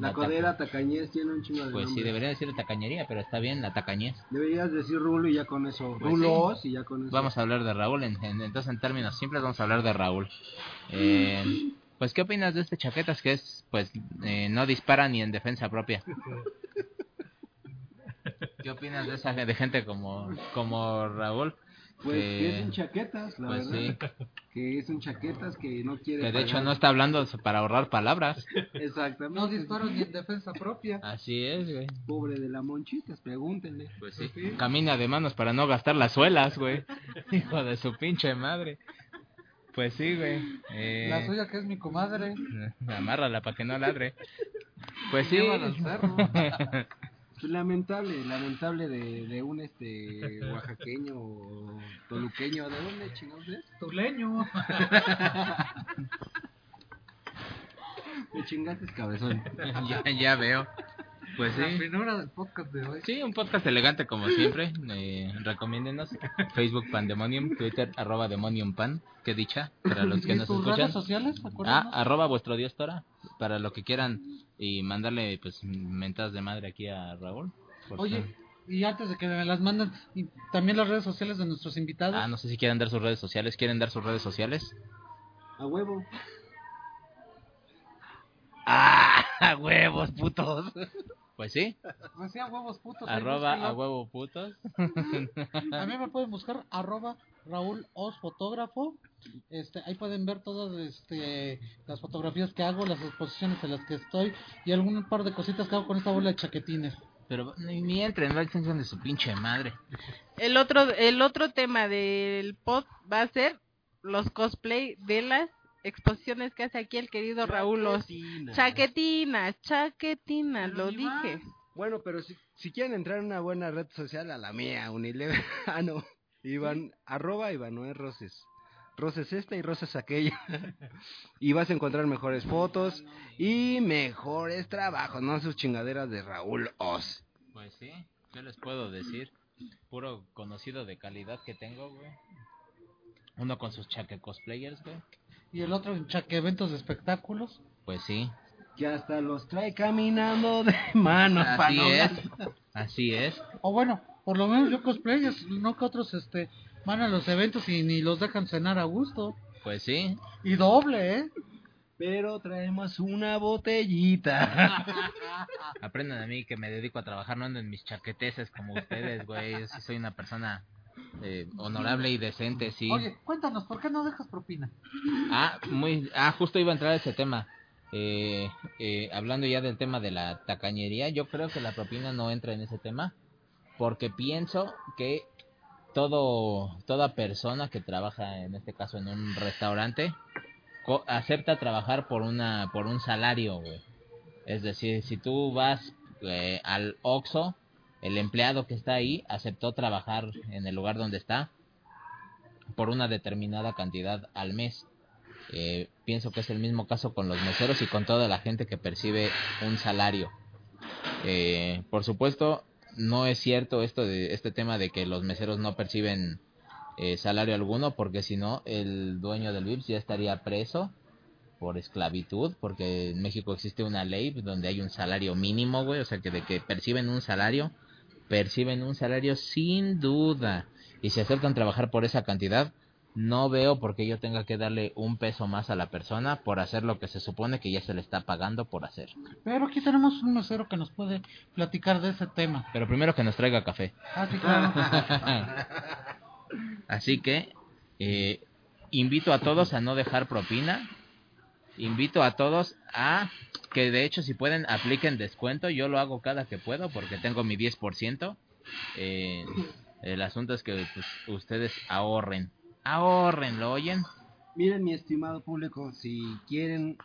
La taca- codera tacañez tiene un chingo de Pues sí, nombres. debería decir tacañería, pero está bien, la tacañez. Deberías decir Rulo y ya con eso. Pues Rulos y ya con eso. Vamos a hablar de Raúl, en, en- entonces en términos simples vamos a hablar de Raúl. Eh, pues, ¿qué opinas de este chaquetas que es, pues, eh, no dispara ni en defensa propia? ¿Qué opinas de esa de gente como, como Raúl? Pues que- que es un chaquetas, la Pues verdad. Que es un chaquetas que no quiere. Que de hecho pagar. no está hablando para ahorrar palabras. Exactamente. no disparo ni en defensa propia Así es, güey. Pobre de la monchitas, pregúntenle. Pues sí. Camina de manos para no gastar las suelas, güey. Hijo de su pinche madre. Pues sí, güey. Eh, la suya que es mi comadre Amárrala para que no ladre. Pues sí. Lamentable, lamentable de, de un este oaxaqueño o toluqueño. ¿De dónde chingados es? tuleño Me chingaste cabezón. ya, ya veo. Pues la sí. primera del podcast de hoy Sí, un podcast elegante como siempre. Eh, recomiéndenos. Facebook Pandemonium, Twitter arroba Demonium Pan. Qué dicha para los que ¿Y nos tus escuchan. redes sociales? Ah, arroba vuestro dios Tora. Para lo que quieran y mandarle pues mentadas de madre aquí a Raúl. Por Oye, favor. y antes de que me las manden, y también las redes sociales de nuestros invitados. Ah, no sé si quieren dar sus redes sociales. ¿Quieren dar sus redes sociales? A huevo. ¡Ah! ¡Huevos, putos! Pues sí, Pues sí, a huevos putos. arroba a huevo putos. A mí me pueden buscar arroba Raúl Os Fotógrafo. Este, ahí pueden ver todas este, las fotografías que hago, las exposiciones en las que estoy y algún par de cositas que hago con esta bola de chaquetines. Pero ni, ni entren, no extensión de su pinche madre. El otro, el otro tema del pod va a ser los cosplay de las exposiciones que hace aquí el querido Raúl Os. Chaquetina. Chaquetinas, chaquetinas, lo dije. Bueno, pero si, si quieren entrar en una buena red social, a la mía, Unilever. ah, no. Iván, arroba Ivanoel Roses. Roses esta y Roses aquella. y vas a encontrar mejores fotos y mejores trabajos, no sus chingaderas de Raúl Oz. Pues sí, ¿qué les puedo decir? Puro conocido de calidad que tengo, güey. Uno con sus chaque cosplayers, güey. Y el otro en chaque eventos de espectáculos. Pues sí, Que hasta los trae caminando de manos. así no es. Así es. O bueno, por lo menos yo cosplayers, no que otros este, van a los eventos y ni los dejan cenar a gusto. Pues sí. Y doble, ¿eh? Pero traemos una botellita. Aprendan a mí que me dedico a trabajar, no ando en mis chaqueteses como ustedes, güey. Yo sí soy una persona eh, honorable y decente, sí. Oye, cuéntanos, ¿por qué no dejas propina? Ah, muy, ah, justo iba a entrar a ese tema. Eh, eh, hablando ya del tema de la tacañería, yo creo que la propina no entra en ese tema, porque pienso que todo, toda persona que trabaja, en este caso en un restaurante, co- acepta trabajar por una, por un salario, güey. Es decir, si tú vas eh, al Oxxo, el empleado que está ahí aceptó trabajar en el lugar donde está por una determinada cantidad al mes. Eh, pienso que es el mismo caso con los meseros y con toda la gente que percibe un salario. Eh, por supuesto, no es cierto esto de este tema de que los meseros no perciben eh, salario alguno, porque si no, el dueño del VIPS ya estaría preso por esclavitud, porque en México existe una ley donde hay un salario mínimo, güey, o sea que de que perciben un salario, perciben un salario sin duda, y si aceptan trabajar por esa cantidad, no veo por qué yo tenga que darle un peso más a la persona por hacer lo que se supone que ya se le está pagando por hacer. Pero aquí tenemos un mesero que nos puede platicar de ese tema. Pero primero que nos traiga café. Ah, sí, claro. Así que eh, invito a todos a no dejar propina. Invito a todos a que de hecho si pueden apliquen descuento. Yo lo hago cada que puedo porque tengo mi 10%. Eh, el asunto es que pues, ustedes ahorren. Ahorren, ¿lo oyen? Miren, mi estimado público, si quieren,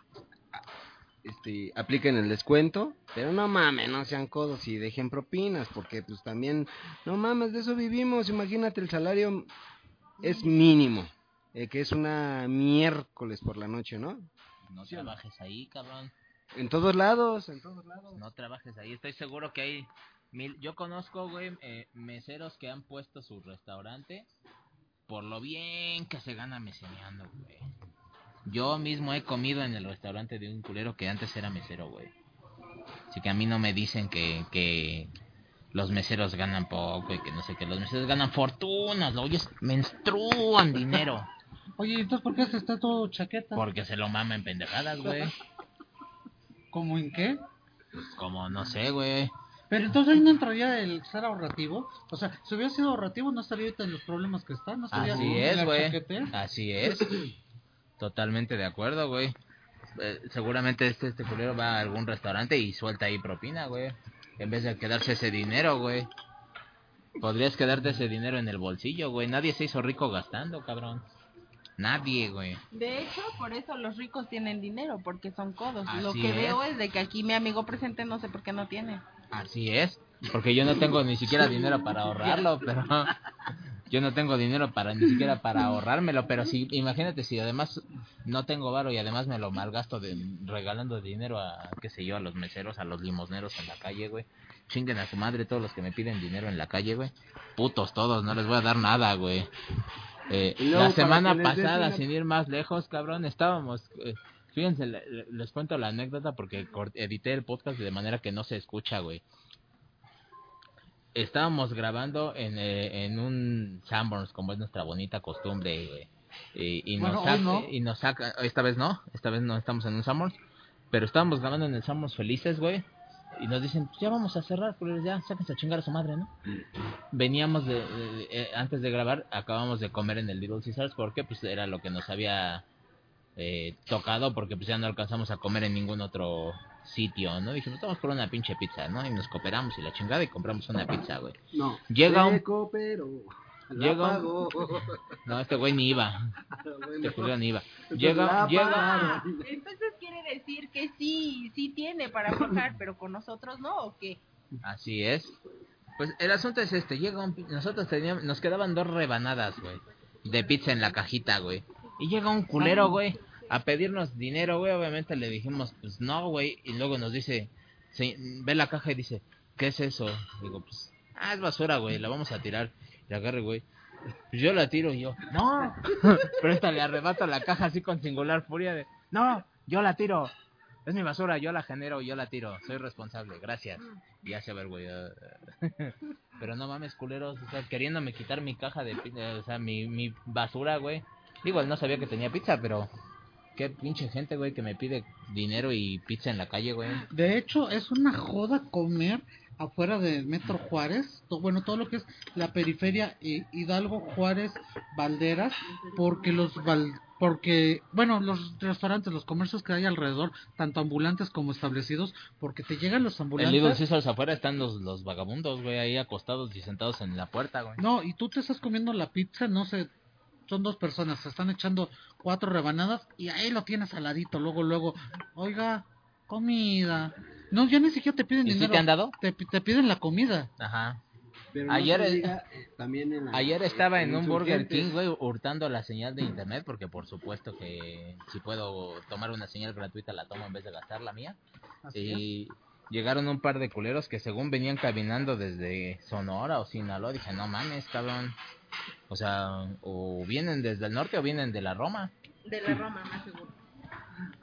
este, apliquen el descuento, pero no mames, no sean codos y dejen propinas, porque pues también, no mames, de eso vivimos, imagínate, el salario es mínimo, eh, que es una miércoles por la noche, ¿no? No trabajes ahí, cabrón. En todos lados, en todos lados. No trabajes ahí. Estoy seguro que hay mil. Yo conozco, güey, eh, meseros que han puesto su restaurante por lo bien que se gana mesereando, güey. Yo mismo he comido en el restaurante de un culero que antes era mesero, güey. Así que a mí no me dicen que, que los meseros ganan poco y que no sé qué. Los meseros ganan fortunas, lo oyes, menstruan dinero. Oye, entonces, ¿por qué se está todo chaqueta? Porque se lo mama en pendejadas, güey. ¿Cómo en qué? Pues como, no sé, güey. Pero entonces ahí no entraría el ser ahorrativo. O sea, si hubiera sido ahorrativo, no estaría ahorita en los problemas que está. No estaría Así es, güey. Así es. Totalmente de acuerdo, güey. Eh, seguramente este, este culero va a algún restaurante y suelta ahí propina, güey. En vez de quedarse ese dinero, güey. Podrías quedarte ese dinero en el bolsillo, güey. Nadie se hizo rico gastando, cabrón. Nadie, güey. De hecho, por eso los ricos tienen dinero, porque son codos. Lo que es. veo es de que aquí mi amigo presente no sé por qué no tiene. Así es. Porque yo no tengo ni siquiera dinero para ahorrarlo, pero... Yo no tengo dinero para ni siquiera para ahorrármelo, pero si imagínate si además no tengo varo y además me lo malgasto de regalando dinero a qué sé yo, a los meseros, a los limosneros en la calle, güey. Chinguen a su madre todos los que me piden dinero en la calle, güey. Putos todos, no les voy a dar nada, güey. Eh, luego la semana pasada, una- sin ir más lejos, cabrón, estábamos eh, Fíjense, le- le- les cuento la anécdota porque edité el podcast de manera que no se escucha, güey. Estábamos grabando en, eh, en un Sanborns, como es nuestra bonita costumbre, güey. Y, y Bueno, nos hoy saca, no. y nos saca, esta vez no, esta vez no estamos en un Sanborns, pero estábamos grabando en el Sanborns felices, güey. Y nos dicen, pues ya vamos a cerrar, culeros, ya, sáquense a chingar a su madre, ¿no? Veníamos de, de- de- eh, antes de grabar, acabamos de comer en el Little Caesars porque pues era lo que nos había eh, tocado porque pues ya no alcanzamos a comer en ningún otro sitio, ¿no? Dijimos, vamos por una pinche pizza, ¿no? Y nos cooperamos y la chingada y compramos una pizza, güey. No. Llega un- Seco, pero... La Llega un-. No, este güey ni iba, Bueno, este culero ni iba. Llega, llega. Entonces quiere decir que sí, sí tiene para aflojar, pero con nosotros no, ¿o qué? Así es. Pues el asunto es este, llega un nosotros teníamos, nos quedaban dos rebanadas, güey, de pizza en la cajita, güey. Y llega un culero, güey, a pedirnos dinero, güey, obviamente le dijimos, pues no, güey, y luego nos dice, se- ve la caja y dice, ¿qué es eso? Digo, pues, ah, es basura, güey, la vamos a tirar. Y agarre, güey. Pues yo la tiro y yo, no, pero esta le arrebato la caja así con singular furia de, no, yo la tiro. Es mi basura, yo la genero, yo la tiro, soy responsable, gracias. Y ya se ve el güey. Pero no mames, culeros, o sea, queriéndome quitar mi caja de pi- eh, o sea, mi, mi basura, güey. Digo, él no sabía que tenía pizza, pero qué pinche gente, güey, que me pide dinero y pizza en la calle, güey. De hecho, es una joda comer afuera del Metro Juárez, to- bueno, todo lo que es la periferia eh, Hidalgo, Juárez, Valderas, porque los val- porque, bueno, los restaurantes, los comercios que hay alrededor, tanto ambulantes como establecidos, porque te llegan los En Little ambulantes. Caesars afuera están los, los vagabundos, güey, ahí acostados y sentados en la puerta, güey. No, y tú te estás comiendo la pizza, no sé, son dos personas, se están echando cuatro rebanadas y ahí lo tienes al ladito, luego, luego, oiga, comida. No, ya ni siquiera te piden ¿Y sí dinero. te han dado? te, te piden la comida. Ajá. Pero Ayer no diga, eh, también en la- Ayer estaba en un Burger. King, güey, hurtando la señal de internet, porque por supuesto que si puedo tomar una señal gratuita la tomo en vez de gastar la mía. Así es. Y llegaron un par de culeros que según venían caminando desde Sonora o Sinaloa, dije, no mames, cabrón. O sea, o vienen desde el norte o vienen de la Roma. De la Roma, más seguro.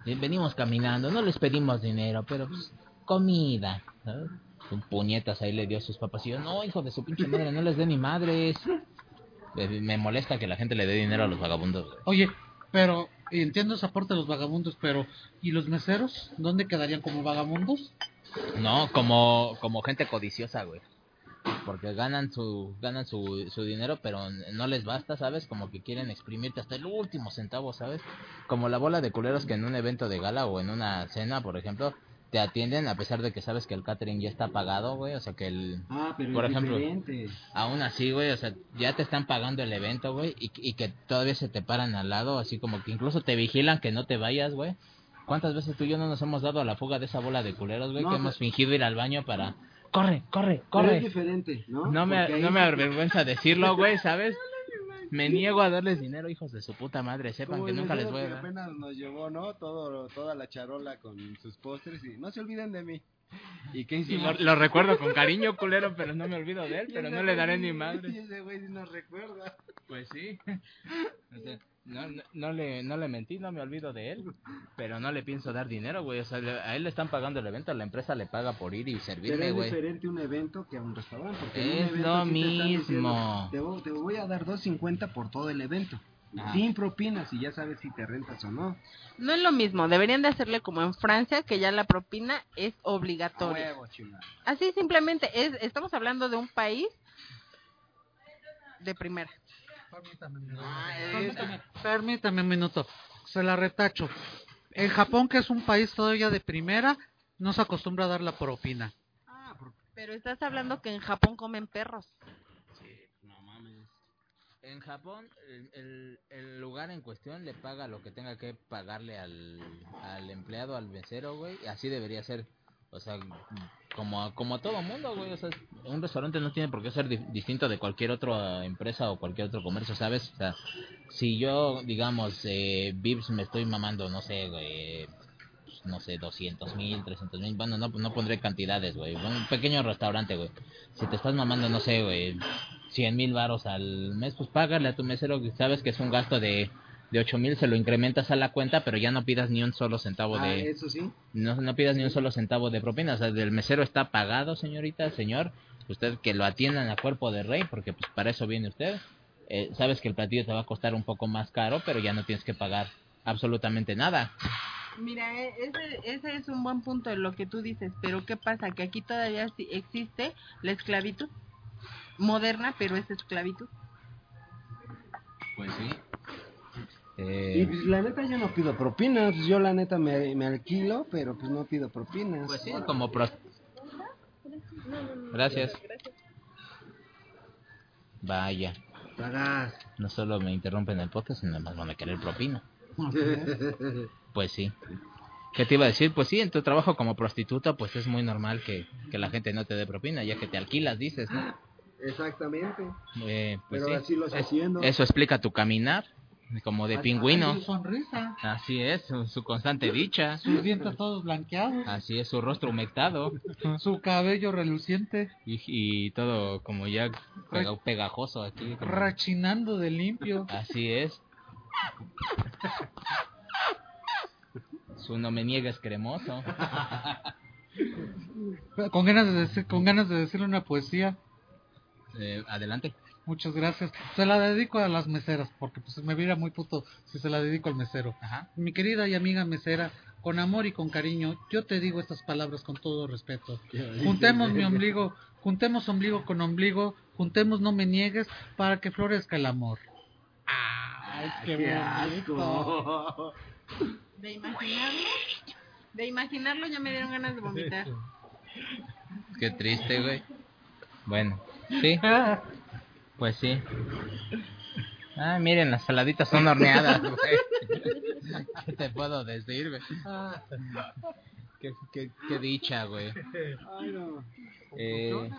Y venimos caminando, no les pedimos dinero, pero pues, comida. ¿sabes? Un puñetas ahí le dio a sus papás y yo, no, hijo de su pinche madre, no les dé ni madres. Eh, Me molesta que la gente le dé dinero a los vagabundos, güey. Oye, pero entiendo esa parte de los vagabundos, pero ¿y los meseros? ¿Dónde quedarían como vagabundos? No, como, como gente codiciosa, güey. Porque ganan su ganan su, su dinero, pero no les basta, ¿sabes? Como que quieren exprimirte hasta el último centavo, ¿sabes? Como la bola de culeros que en un evento de gala o en una cena, por ejemplo, te atienden a pesar de que sabes que el catering ya está pagado, güey. O sea, que el... Ah, pero Por es ejemplo, diferente. Aún así, güey, o sea, ya te están pagando el evento, güey, y, y que todavía se te paran al lado, así como que incluso te vigilan que no te vayas, güey. ¿Cuántas veces tú y yo no nos hemos dado a la fuga de esa bola de culeros, güey? No, que pero- hemos fingido ir al baño para... Corre, corre, Pero es corre. diferente, ¿no? No me, no me avergüenza decirlo, güey, ¿sabes? Me niego a darles dinero, hijos de su puta madre. Sepan que nunca les voy a dar. apenas nos llevó, ¿no? Todo, toda la charola con sus postres y no se olviden de mí. ¿Y qué Y hicimos? lo, lo recuerdo con cariño, culero, pero no me olvido de él, pero no le daré ni madre. Y ese güey nos recuerda. Pues sí. O sea, no, no, no le, no le mentí, no me olvido de él. Pero no le pienso dar dinero, güey. O sea, le- a él le están pagando el evento, la empresa le paga por ir y Pero servirme, es güey. diferente un evento que a un restaurante. Porque un Es evento lo sí te diciendo, mismo. Te voy, te voy a dar 2.50 por todo el evento. Ajá. Sin propinas y ya sabes si te rentas o no. No es lo mismo, deberían de hacerle como en Francia, que ya la propina es obligatoria. huevo. Así simplemente es, estamos hablando de un país de primera. Permítame, un minuto. Ah, permítame, permítame un minuto. Se la retacho. En Japón, que es un país todavía de primera, no se acostumbra a dar la propina. Ah, Pero estás hablando que en Japón comen perros. no mames. En Japón, el, el- el lugar en cuestión le paga lo que tenga que pagarle al, al empleado, al mesero, güey. y Así debería ser. O sea, como, como a todo mundo, güey. O sea, un restaurante no tiene por qué ser di- distinto de cualquier otra empresa o cualquier otro comercio, ¿sabes? O sea, si yo, digamos, eh, Vips me estoy mamando, no sé, güey, pues, no sé, 200 mil, 300 mil, bueno, no, no pondré cantidades, güey. Un pequeño restaurante, güey. Si te estás mamando, no sé, güey, 100 mil varos al mes, pues págale a tu mesero, que sabes que es un gasto de, de 8 mil, se lo incrementas a la cuenta, pero ya no pidas ni un solo centavo Ah, de... eso sí. No, no pidas ni un solo centavo de propina, o sea, el mesero está pagado, señorita, señor. Usted que lo atiendan a cuerpo de rey, porque pues para eso viene usted. Eh, sabes que el platillo te va a costar un poco más caro, pero ya no tienes que pagar absolutamente nada. Mira, e- ese, ese es un buen punto de lo que tú dices, pero ¿qué pasa? Que aquí todavía sí existe la esclavitud moderna, pero es esclavitud. Pues sí. Y pues la neta yo no pido propinas, pues, yo la neta me, me alquilo, pero pues no pido propinas. pues sí, como pros... Gracias. Vaya, no solo me interrumpen el podcast, sino además van a querer propina. Pues sí. ¿Qué te iba a decir? Pues sí, en tu trabajo como prostituta, pues es muy normal que, que la gente no te dé propina, ya que te alquilas, dices, ¿no? Exactamente. Eh, pues Pero sí. así lo haciendo. Eso explica tu caminar, como de pingüino. Su sonrisa, Así es, su, su constante dicha. sus dientes todos blanqueados, Así es, su rostro humectado. su cabello reluciente, Y, y todo como ya pega- pegajoso aquí. como- rechinando de limpio. Así es. Su no me niegues cremoso. Con ganas de decir, con ganas de decirle una poesía. Eh, adelante. Muchas gracias. Se la dedico a las meseras, porque pues me viera muy puto si se la dedico al mesero. Ajá. Mi querida y amiga mesera, con amor y con cariño, yo te digo estas palabras con todo respeto. Juntemos mi ombligo, juntemos ombligo con ombligo, juntemos no me niegues para que florezca el amor. Ay, qué, Qué asco. De imaginarlo, de imaginarlo ya me dieron ganas de vomitar. Qué triste, güey. Bueno, sí, pues sí. Ah, miren, las saladitas son horneadas, güey. ¿Qué te puedo decir, güey? Qué, qué, qué dicha, güey. Eh,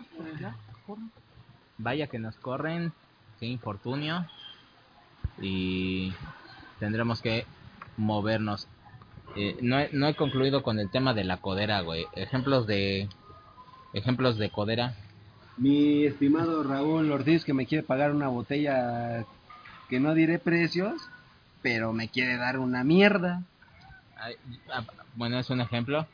vaya que nos corren, qué infortunio. Y tendremos que movernos. Eh, no, he, no he concluido con el tema de la codera, güey. Ejemplos de ejemplos de codera. Mi estimado Raúl Ortiz que me quiere pagar una botella que no diré precios, pero me quiere dar una mierda. Ay, ah, Bueno, es un ejemplo.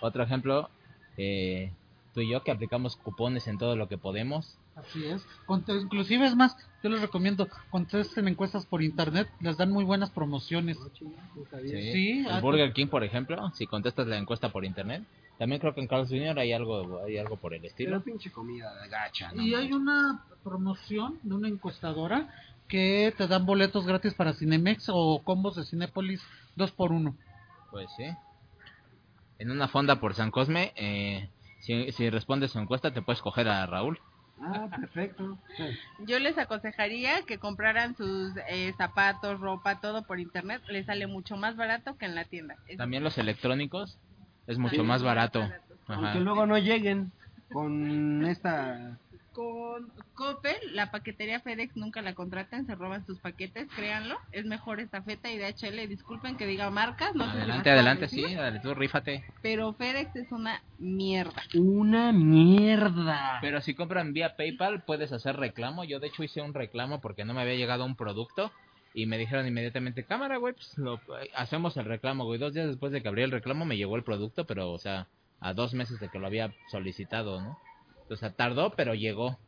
Otro ejemplo, eh, tú y yo que aplicamos cupones en todo lo que podemos. Así es. Cont- Inclusive es más, yo les recomiendo, contesten encuestas por internet, les dan muy buenas promociones. Sí. Sí, El ah, Burger King, por ejemplo, si contestas la encuesta por internet. También creo que en Carl's Jr. hay algo, hay algo por el estilo. Pero pinche comida de gacha, ¿no? Y hay una promoción de una encuestadora que te dan boletos gratis para Cinemex o combos de Cinépolis 2 por 1 Pues sí. En una fonda por San Cosme, eh, si, si respondes su encuesta, te puedes coger a Raúl. Ah, perfecto. Yo les aconsejaría que compraran sus eh, zapatos, ropa, todo por internet. Les sale mucho más barato que en la tienda. Es- También los electrónicos es mucho Sí, más más barato. barato. Ajá. Aunque luego no lleguen con esta... Con Coppel, la paquetería FedEx nunca la contratan, se roban sus paquetes, créanlo. Es mejor estafeta y DHL. Disculpen que diga marcas, no Adelante, adelante, sí, dale tú, rífate. Pero FedEx es una mierda. Una mierda. Pero si compran vía PayPal, puedes hacer reclamo. Yo, de hecho, hice un reclamo porque no me había llegado un producto. Y me dijeron inmediatamente, cámara, güey, pues lo, hacemos el reclamo, güey. Dos días después de que abrí el reclamo me llegó el producto, pero, o sea, a dos meses de que lo había solicitado, ¿no? O sea, tardó, pero llegó.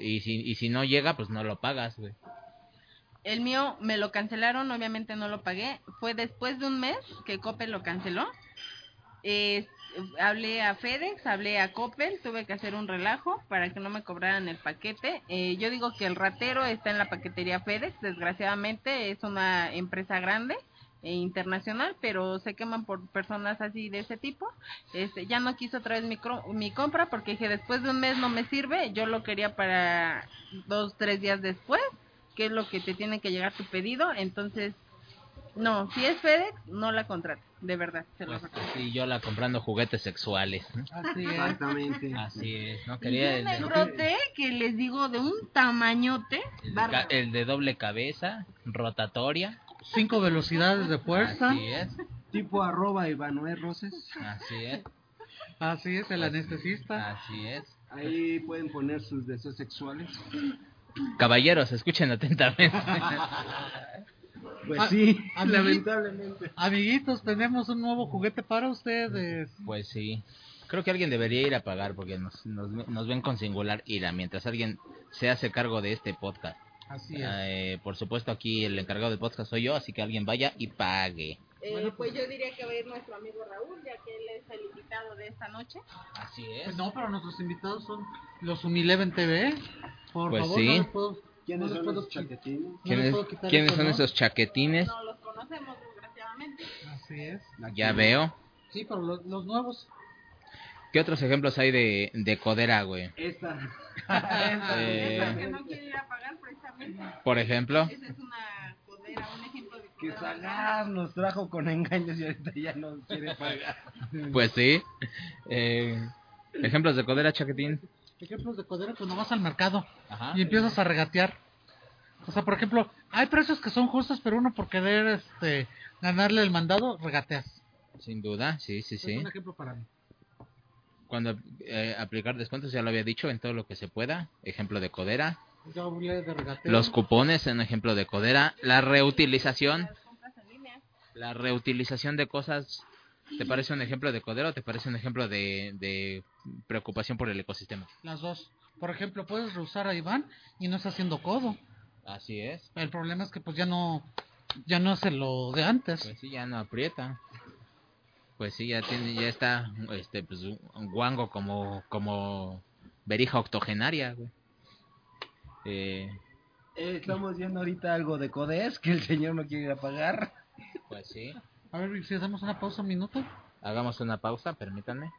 Y si, y si no llega, pues no lo pagas, güey. El mío me lo cancelaron, obviamente no lo pagué. Fue después de un mes que Coppel lo canceló. Eh, hablé a FedEx, hablé a Coppel, tuve que hacer un relajo para que no me cobraran el paquete. Eh, yo digo que el ratero está en la paquetería FedEx, desgraciadamente es una empresa grande internacional, pero se queman por personas así de ese tipo. Este, ya no quiso otra vez mi, cro- mi compra porque dije después de un mes no me sirve, yo lo quería para dos, tres días después qué es lo que te tiene que llegar tu pedido. Entonces, no, si es FedEx, no la contrates, de verdad, se lo Pues, y yo la comprando juguetes sexuales. ¿no? Así es. Exactamente. Así es, ¿no? Quería el que les digo de un tamañote. el de el de doble cabeza, rotatoria. Cinco velocidades de fuerza. Así es, Tipo arroba Ivanoel Roses. así es, Así es, el anestesista. así es. Ahí pueden poner sus deseos sexuales. Caballeros, escuchen atentamente. Pues Ah, sí, lamentablemente. Amiguitos, tenemos un nuevo juguete para ustedes. Pues sí. Creo que alguien debería ir a pagar porque nos, nos, nos ven con singular ira mientras alguien se hace cargo de este podcast. Así es. Eh, por supuesto aquí el encargado del podcast soy yo, así que alguien vaya y pague. Eh, Bueno, pues pues- yo diría que va a ir nuestro amigo Raúl, ya que él es el invitado de esta noche. Así es. Pues no, pero nuestros invitados son los Unileven TV. Por Pues favor, sí. no les puedo, ¿Quiénes no son puedo esos qui- chaquetines? no les ¿Quiénes, puedo quitar quiénes eso, son ¿no? esos chaquetines? No los conocemos, desgraciadamente. Así es. Ya veo. Sí, pero los, los nuevos. ¿Qué otros ejemplos hay de, de codera, güey? Esta. Eh, Es que no quiere ir a pagar precisamente. Por ejemplo, Esa es una codera, un ejemplo de Que codera. Sagar nos trajo con engaños y ahorita ya no quiere pagar. pues sí. Eh, ejemplos de codera, chaquetín. Ejemplos de codera cuando vas al mercado Ajá. y empiezas a regatear. O sea, por ejemplo, hay precios que son justos, pero uno por querer este ganarle el mandado, regateas. Sin duda, sí, sí, Es sí. un ejemplo para mí. Cuando eh, aplicar descuentos, ya lo había dicho, en todo lo que se pueda. Ejemplo de codera. Los cupones, un ejemplo de codera. La reutilización. En. La reutilización de cosas. ¿Te parece un ejemplo de codera o te parece un ejemplo de, de preocupación por el ecosistema? Las dos. Por ejemplo, puedes reusar a Iván y no está haciendo codo. Así es. El problema es que pues ya no ya no hace lo de antes. Pues sí, ya no aprieta. Pues sí, ya tiene, ya está, este, pues, un guango como, como verija octogenaria, güey. Eh, Eh, estamos viendo ahorita algo de Codes que el señor no quiere ir a pagar. pues sí. A ver, si hacemos una pausa un minuto. Hagamos una pausa, permítanme.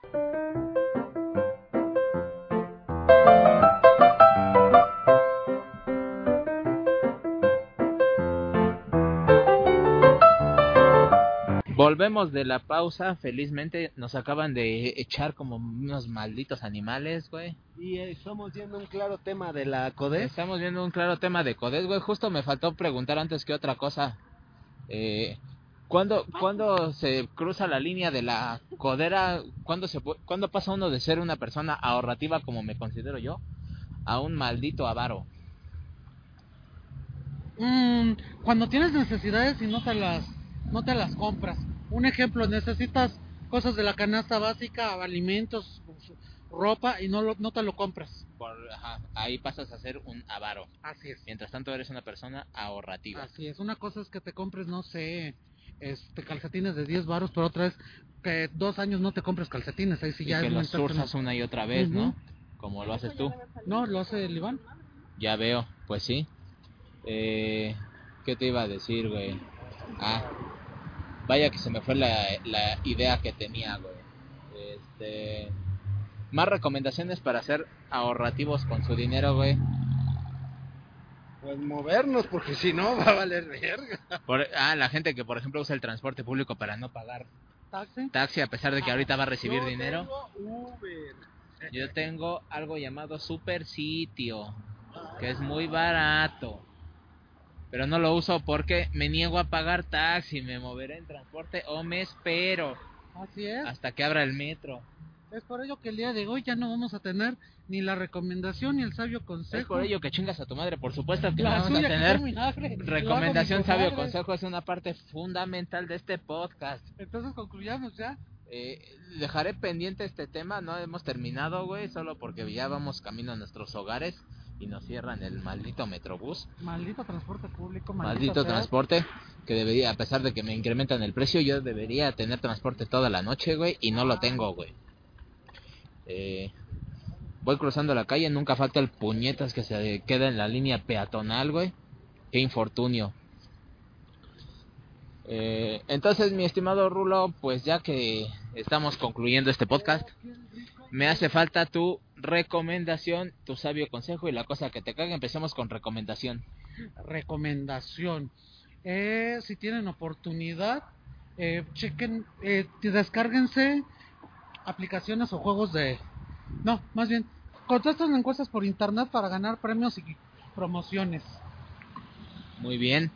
Volvemos de la pausa, felizmente nos acaban de echar como unos malditos animales, güey. Y eh, estamos viendo un claro tema de la Codes. Estamos viendo un claro tema de Codes, güey. Justo me faltó preguntar antes que otra cosa. Eh, ¿cuándo, ¿Cuándo se cruza la línea de la codera? ¿Cuándo, se, ¿Cuándo pasa uno de ser una persona ahorrativa, como me considero yo, a un maldito avaro? Mm, cuando tienes necesidades y no te las no te las compras. Un ejemplo, necesitas cosas de la canasta básica, alimentos, ropa y no lo, no te lo compras. Por, ajá, ahí pasas a ser un avaro. Así es. Mientras tanto eres una persona ahorrativa. Así es. Una cosa es que te compres, no sé, este calcetines de 10 varos, pero otra es que dos años no te compres calcetines. Ahí sí y ya que los una y otra vez, ¿no? Como lo haces tú. No, lo hace el Iván. Ya veo, pues sí. Eh, ¿Qué te iba a decir, güey? Ah, vaya que se me fue la, la idea que tenía, güey. Este, más recomendaciones para ser ahorrativos con su dinero, güey. Pues movernos, porque si no va a valer verga. Por, ah, la gente que, por ejemplo, usa el transporte público para no pagar Taxi. taxi a pesar de que ahorita va a recibir Yo dinero. tengo Uber. Yo tengo algo llamado Super Sitio, que es muy barato. Pero no lo uso porque me niego a pagar taxi, me moveré en transporte o me espero Así es. hasta que abra el metro. Es por ello que el día de hoy ya no vamos a tener ni la recomendación ni el sabio consejo. Es por ello que chingas a tu madre, por supuesto que La vamos a tener recomendación sabio consejo, es una parte fundamental de este podcast. Entonces concluyamos ya. Eh, dejaré pendiente este tema, no hemos terminado, güey, solo porque ya vamos camino a nuestros hogares y nos cierran el maldito metrobús. Maldito transporte público, maldito sea. transporte que debería, a pesar de que me incrementan el precio, yo debería tener transporte toda la noche, güey, y no lo tengo, güey. Eh, voy cruzando la calle, nunca falta el puñetas que se queda en la línea peatonal, güey. Qué infortunio. Eh, entonces, mi estimado Rulo, pues ya que estamos concluyendo este podcast, me hace falta tu recomendación, tu sabio consejo y la cosa que te caga. Empecemos con recomendación. Recomendación. Eh, si tienen oportunidad, eh, chequen, eh, descárguense aplicaciones o juegos de... No, más bien, contesten encuestas por internet para ganar premios y promociones. Muy bien.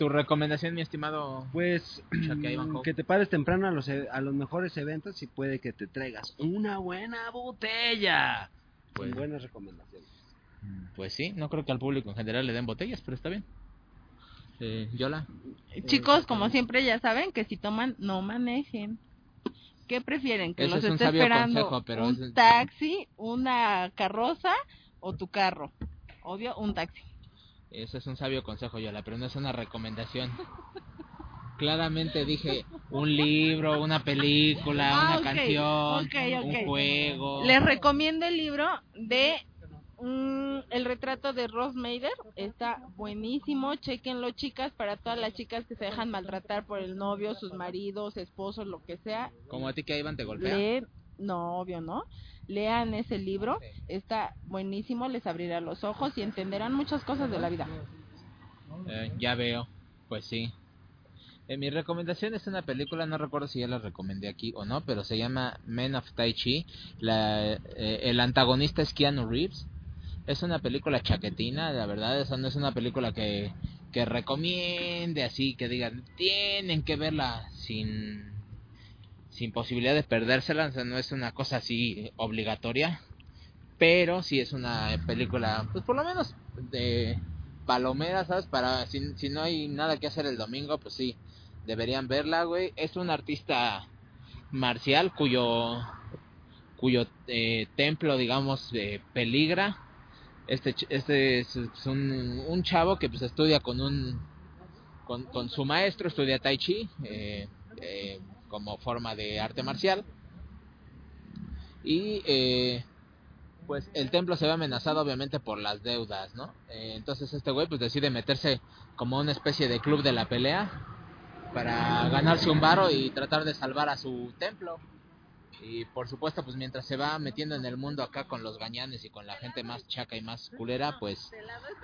Tu recomendación, mi estimado. Pues Ivanhoe. que te pares temprano a los, e- a los mejores eventos y puede que te traigas una buena botella. Pues- buenas recomendaciones. Pues sí, no creo que al público en general le den botellas, pero está bien. Eh, Yola. Chicos, como siempre ya saben que si toman, no manejen. ¿Qué prefieren? ¿Que los es esté esperando consejo, pero un taxi, una carroza o tu carro? Obvio, un taxi. Ese es un sabio consejo, Yola, pero no es una recomendación. Claramente dije un libro, una película, Ah, una canción, un juego. Les recomiendo el libro de mm, El retrato de Ross Mader. Está buenísimo. Chequenlo, chicas, para todas las chicas que se dejan maltratar por el novio, sus maridos, esposos, lo que sea. Como a ti que Iván te golpea. No, obvio, ¿no? Lean ese libro. Está buenísimo. Les abrirá los ojos y entenderán muchas cosas de la vida. Eh, ya veo, pues sí. Eh, mi recomendación es una película, no recuerdo si ya la recomendé aquí o no, pero se llama Men of Tai Chi. La, eh, el antagonista es Keanu Reeves. Es una película chaquetina, la verdad, esa no es una película que, que recomiende así, que digan, tienen que verla sin, sin posibilidad de perdérsela, o sea, no es una cosa así obligatoria, pero sí es una película, pues por lo menos de palomera, ¿sabes? Para si, si no hay nada que hacer el domingo, pues sí, deberían verla, güey. Es un artista marcial cuyo cuyo eh, templo, digamos, eh, peligra. Este este es, es un, un chavo que pues estudia con un con, con su maestro, estudia tai chi eh, eh, como forma de arte marcial. Y eh, pues el templo se ve amenazado obviamente por las deudas, ¿no? Eh, entonces este güey pues decide meterse como una especie de club de la pelea para ganarse un varo y tratar de salvar a su templo. Y por supuesto, pues mientras se va metiendo en el mundo acá con los gañanes y con la gente más chaca y más culera, pues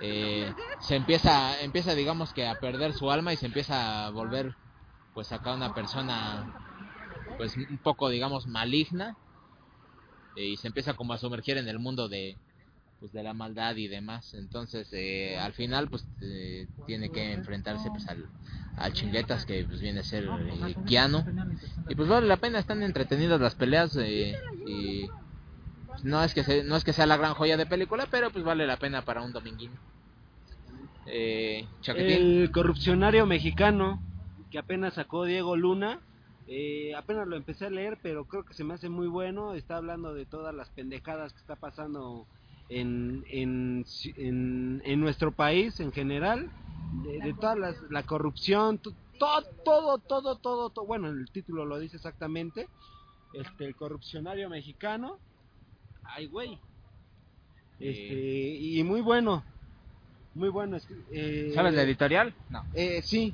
eh, se empieza, empieza digamos que a perder su alma y se empieza a volver pues acá una persona pues un poco digamos maligna eh, y se empieza como a sumergir en el mundo de pues de la maldad y demás. Entonces eh, al final pues eh, tiene que enfrentarse pues al, chinguetas que pues viene a ser eh, Keanu. Y pues vale la pena están entretenidas las peleas eh, y pues, no es que no es que sea la gran joya de película pero pues vale la pena para un dominguín. El corrupcionario mexicano que apenas sacó Diego Luna. eh, apenas lo empecé a leer, pero creo que se me hace muy bueno. Está hablando de todas las pendejadas que está pasando en, en, en, en nuestro país en general. De, de toda las- la corrupción, to- todo, todo, todo, todo, todo. Bueno, el título lo dice exactamente. Este, el corrupcionario mexicano. Ay, güey. Este, y muy bueno. Muy bueno. es- eh, ¿sabes la editorial? no eh, sí,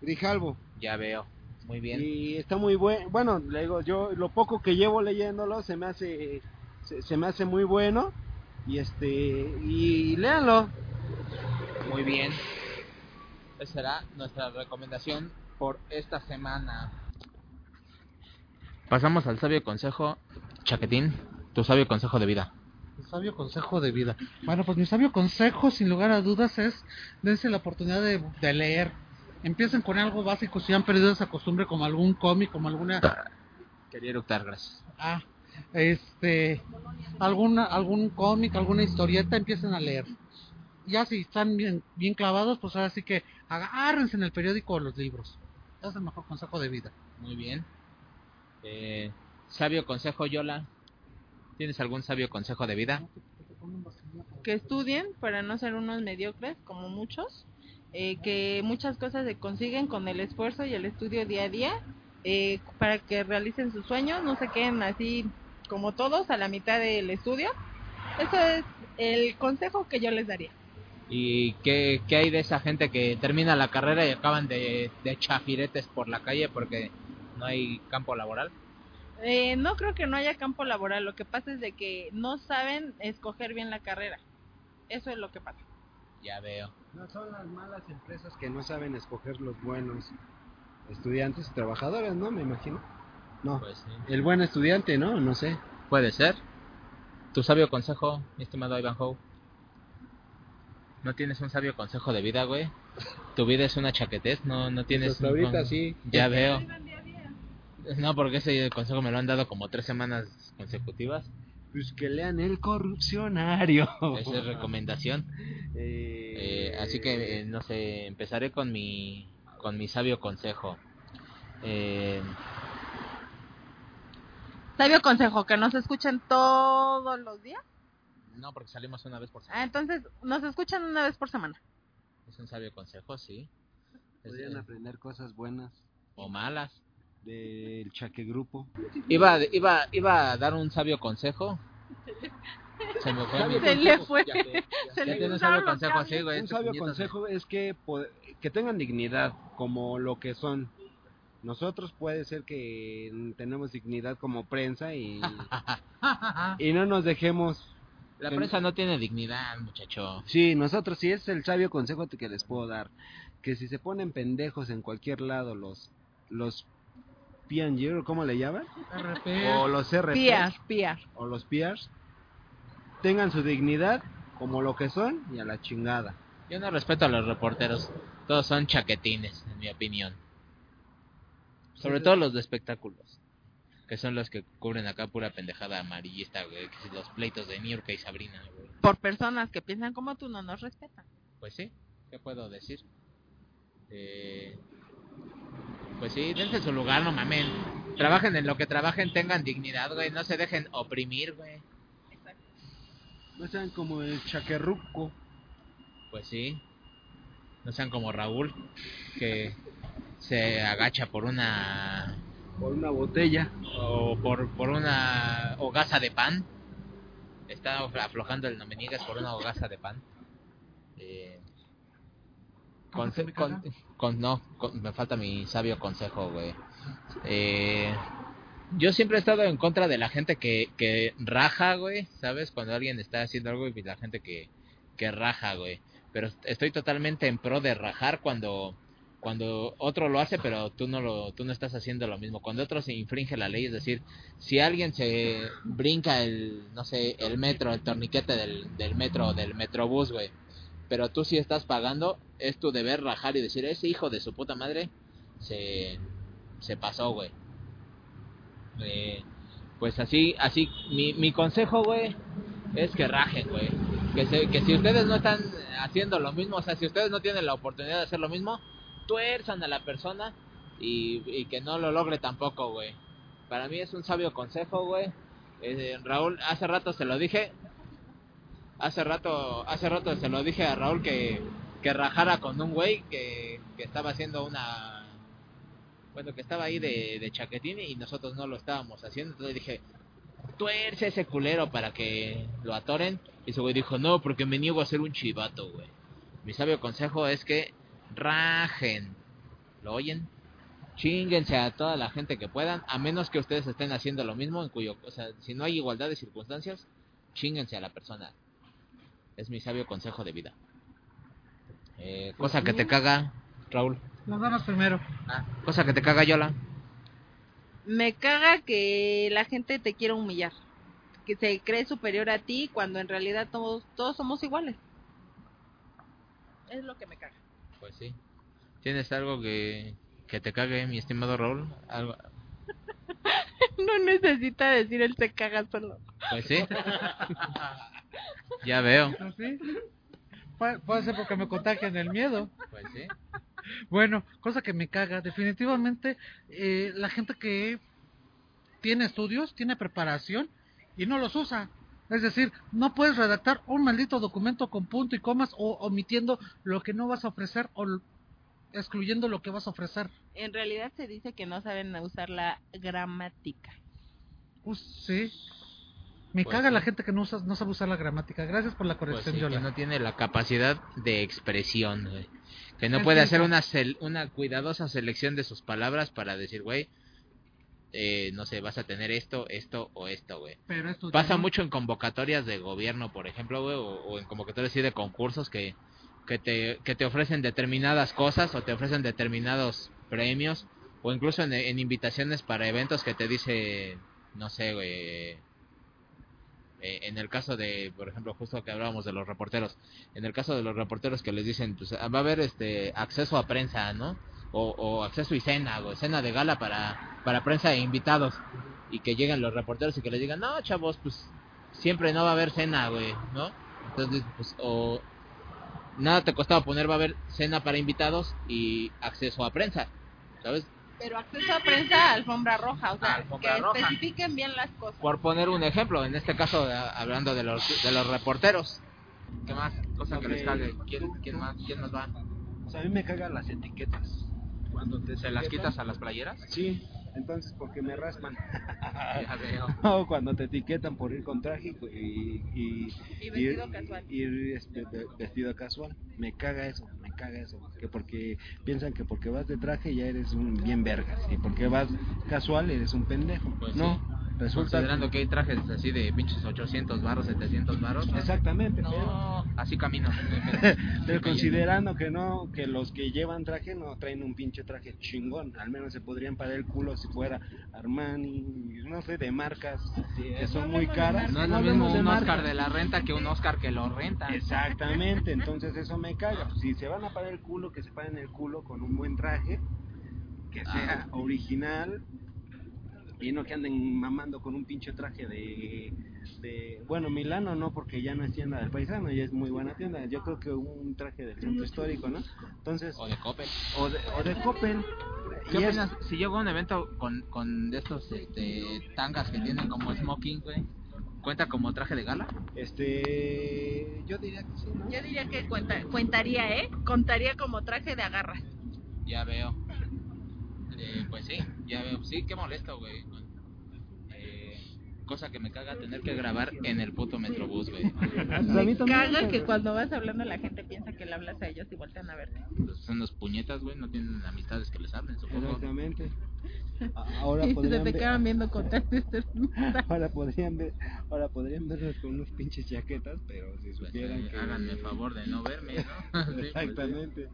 Grijalvo. ya veo muy bien Y está muy bueno. Bueno, le digo, yo lo poco que llevo leyéndolo se me hace se, se me hace muy bueno y este y léanlo. Muy bien. Esa será nuestra recomendación por esta semana. Pasamos al sabio consejo, Chaquetín, tu sabio consejo de vida. Mi sabio consejo de vida. Bueno, pues mi sabio consejo, sin lugar a dudas, es dense la oportunidad de, de leer. Empiecen con algo básico, si han perdido esa costumbre, como algún cómic, como alguna Quería eructar, gracias. Ah, este, alguna, algún cómic, alguna historieta, empiecen a leer. Ya si están bien, bien clavados, pues ahora sí que agárrense en el periódico o los libros. Ese es el mejor consejo de vida. Muy bien. Eh, sabio consejo, Yola. ¿Tienes algún sabio consejo de vida? que estudien para no ser unos mediocres como muchos, eh, que muchas cosas se consiguen con el esfuerzo y el estudio día a día, eh, para que realicen sus sueños, no se queden así como todos a la mitad del estudio. Eso es el consejo que yo les daría. ¿Y qué, qué hay de esa gente que termina la carrera y acaban de, de chafiretes por la calle porque no hay campo laboral? Eh, no creo que no haya campo laboral, lo que pasa es de que no saben escoger bien la carrera. Eso es lo que pasa. Ya veo. No son las malas empresas que no saben escoger los buenos estudiantes y trabajadores, ¿no? Me imagino. No, Pues sí. el buen estudiante, ¿no? No sé. Puede ser. Tu sabio consejo, mi estimado Ivan Howe. ¿No tienes un sabio consejo de vida, güey? Tu vida es una chaquetez, no, no tienes... Hasta un- ahorita sí. Ya veo. No, porque ese consejo me lo han dado como tres semanas consecutivas. Pues que lean el corrupcionario. Esa es recomendación. Eh, Eh, así que, eh, no sé, empezaré con mi, con mi sabio consejo. Eh, Sabio consejo, que nos escuchen todos los días. no, porque salimos una vez por Ah, semana. entonces nos escuchan una vez por semana. Es un sabio consejo, sí. Podrían Ese- aprender cosas buenas o malas. del chaque grupo. Iba, iba, iba a dar un sabio consejo. Se me fue. Se le fue. Ya, ya Se le Ya tiene un sabio consejo así, güey. Un sabio consejo es que, que tengan dignidad como lo que son. Nosotros puede ser que tenemos dignidad como prensa y, y no nos dejemos... La prensa no tiene dignidad, muchacho. Sí, nosotros sí es el sabio consejo que les puedo dar. Que si se ponen pendejos en cualquier lado los los PNG, ¿cómo le llaman? RP. O los RP, o los PRs, tengan su dignidad como lo que son y a la chingada. Yo no respeto a los reporteros. Todos son chaquetines, en mi opinión. Sobre todo los de espectáculos. Que son los que cubren acá pura pendejada amarillista, güey. Que los pleitos de Niurka y Sabrina, güey. Por personas que piensan como tú no nos respetan. Pues sí, ¿qué puedo decir? Eh, pues sí, dense su lugar, no mamen. Trabajen en lo que trabajen, tengan dignidad, güey. No se dejen oprimir, güey. No sean como el chaquerruco. Pues sí. No sean como Raúl, que se agacha por una Por una botella. o por, por una hogaza de pan. Está aflojando el no me niegues por una hogaza de pan. Eh, ¿Cómo se me con, con- no, con- me falta mi sabio consejo, güey. Eh, yo siempre he estado en contra de la gente que, que raja, güey, ¿sabes? Cuando alguien está haciendo algo y la gente que, que raja, güey. Pero estoy totalmente en pro de rajar cuando cuando otro lo hace pero tú no lo tú no estás haciendo lo mismo cuando otro se infringe la ley es decir si alguien se brinca el no sé el metro el torniquete del, del metro del metrobús güey pero tú sí estás pagando es tu deber rajar y decir ese hijo de su puta madre se se pasó güey Eh, pues así así mi, mi consejo güey es que rajen güey que se, que si ustedes no están haciendo lo mismo o sea si ustedes no tienen la oportunidad de hacer lo mismo tuerzan a la persona y, y que no lo logre tampoco, güey. Para mí es un sabio consejo, güey. Eh, Raúl, hace rato se lo dije. Hace rato, hace rato se lo dije a Raúl que, que rajara con un güey que, que estaba haciendo una... Bueno, que estaba ahí de, de chaquetín y nosotros no lo estábamos haciendo. Entonces dije, tuerce ese culero para que lo atoren. Y ese güey dijo, no, porque me niego a ser un chivato, güey. Mi sabio consejo es que rajen. ¿Lo oyen? Chinguense a toda la gente que puedan, a menos que ustedes estén haciendo lo mismo, en cuyo, o sea, si no hay igualdad de circunstancias, chinguense a la persona. Es mi sabio consejo de vida. Eh, cosa que te caga, Raúl. Las damas primero. Ah, cosa que te caga, Yola. Me caga que la gente te quiera humillar. Que se cree superior a ti cuando en realidad todos, todos somos iguales. Es lo que me caga. Pues sí. ¿Tienes algo que, que te cague, mi estimado Raúl? Algo, No necesita decir él se caga solo. pues sí. ya veo. ¿Así? Puede, puede ser porque me contagian el miedo. Pues sí. Bueno, cosa que me caga, definitivamente eh, la gente que tiene estudios, tiene preparación y no los usa. Es decir, no puedes redactar un maldito documento con punto y comas o omitiendo lo que no vas a ofrecer o excluyendo lo que vas a ofrecer. En realidad se dice que no saben usar la gramática. Pues sí. Me Pues caga la gente que no, usa, no sabe usar la gramática. Gracias por la Pues corrección, que no tiene la capacidad de expresión, güey. Que no Es puede hacer una, cuidadosa selección de sus palabras para decir, güey, eh, no sé, vas a tener esto, esto o esto, güey. Pero esto Pasa mucho en convocatorias de gobierno, por ejemplo, güey, o, o en convocatorias de concursos que, que, te, que te ofrecen determinadas cosas o te ofrecen determinados premios o incluso en, en invitaciones para eventos que te dice, no sé, güey, eh, en el caso de, por ejemplo, justo que hablábamos de los reporteros, en el caso de los reporteros que les dicen, pues va a haber este acceso a prensa, ¿no? O, o acceso y cena, o cena de gala para, para prensa e invitados. Y que lleguen los reporteros y que les digan, no, chavos, pues siempre no va a haber cena, güey, ¿no? Entonces, pues, o nada te costaba poner va a haber cena para invitados y acceso a prensa, ¿sabes? Pero acceso a prensa, alfombra roja. O sea, Alfombra que roja. especifiquen bien las cosas. Por poner un ejemplo, en este caso hablando de los, de los reporteros. ¿Qué más? Cosa que les cague. ¿Quién, quién más? ¿Quién más va? O sea, a mí me cagan las etiquetas. Cuando te ¿Se las quitas a las playeras? Sí, entonces porque me raspan. Ya veo. O cuando te etiquetan por ir con traje y, y, Y vestido ir- casual. ir, este, ve- vestido casual. Me caga eso, me caga eso. Que porque piensan que porque vas de traje ya eres un bien vergas. Y porque vas casual eres un pendejo. Pues no, resulta Considerando que hay trajes así de pinches 800 baros, 700 baros. Exactamente. No, así camino. Pero considerando que no, que los que llevan traje no traen un pinche traje chingón, al menos se podrían parar el culo si fuera Armani, no sé, de marcas que son muy caras. No es lo mismo un. Oscar de la renta que un Oscar que lo renta. Exactamente, entonces eso me caga. Pues, si se van a parar el culo, que se paren el culo con un buen traje, que sea original y no que anden mamando con un pinche traje de, de bueno, Milano no, porque ya no es tienda del paisano, ya es muy buena tienda. Yo creo que un traje del centro histórico, ¿no? Entonces, O de Coppel. o de, o de Coppel. ¿Qué Y es- si llego a un evento con, con de estos este, tangas que tienen como smoking, güey? ¿Cuenta como traje de gala? Este, yo diría que sí, ¿no? Yo diría que cuenta, cuentaría, ¿eh? Contaría como traje de agarra. Ya veo. Eh, pues sí, ya veo. Sí, qué molesto, güey. Eh, cosa que me caga tener que grabar en el puto metrobús, güey. Me caga que cuando vas hablando la gente piensa que le hablas a ellos y voltean a verte. Pues son los puñetas, güey. No tienen amistades que les hablen, supongo. Exactamente. Ahora Y se podrían te quedan viendo con Ahora podrían ver, ahora podrían vernos con unos pinches chaquetas, pero si Pues, supieran eh, que háganme favor de no verme, ¿no? Sí, pues, sí.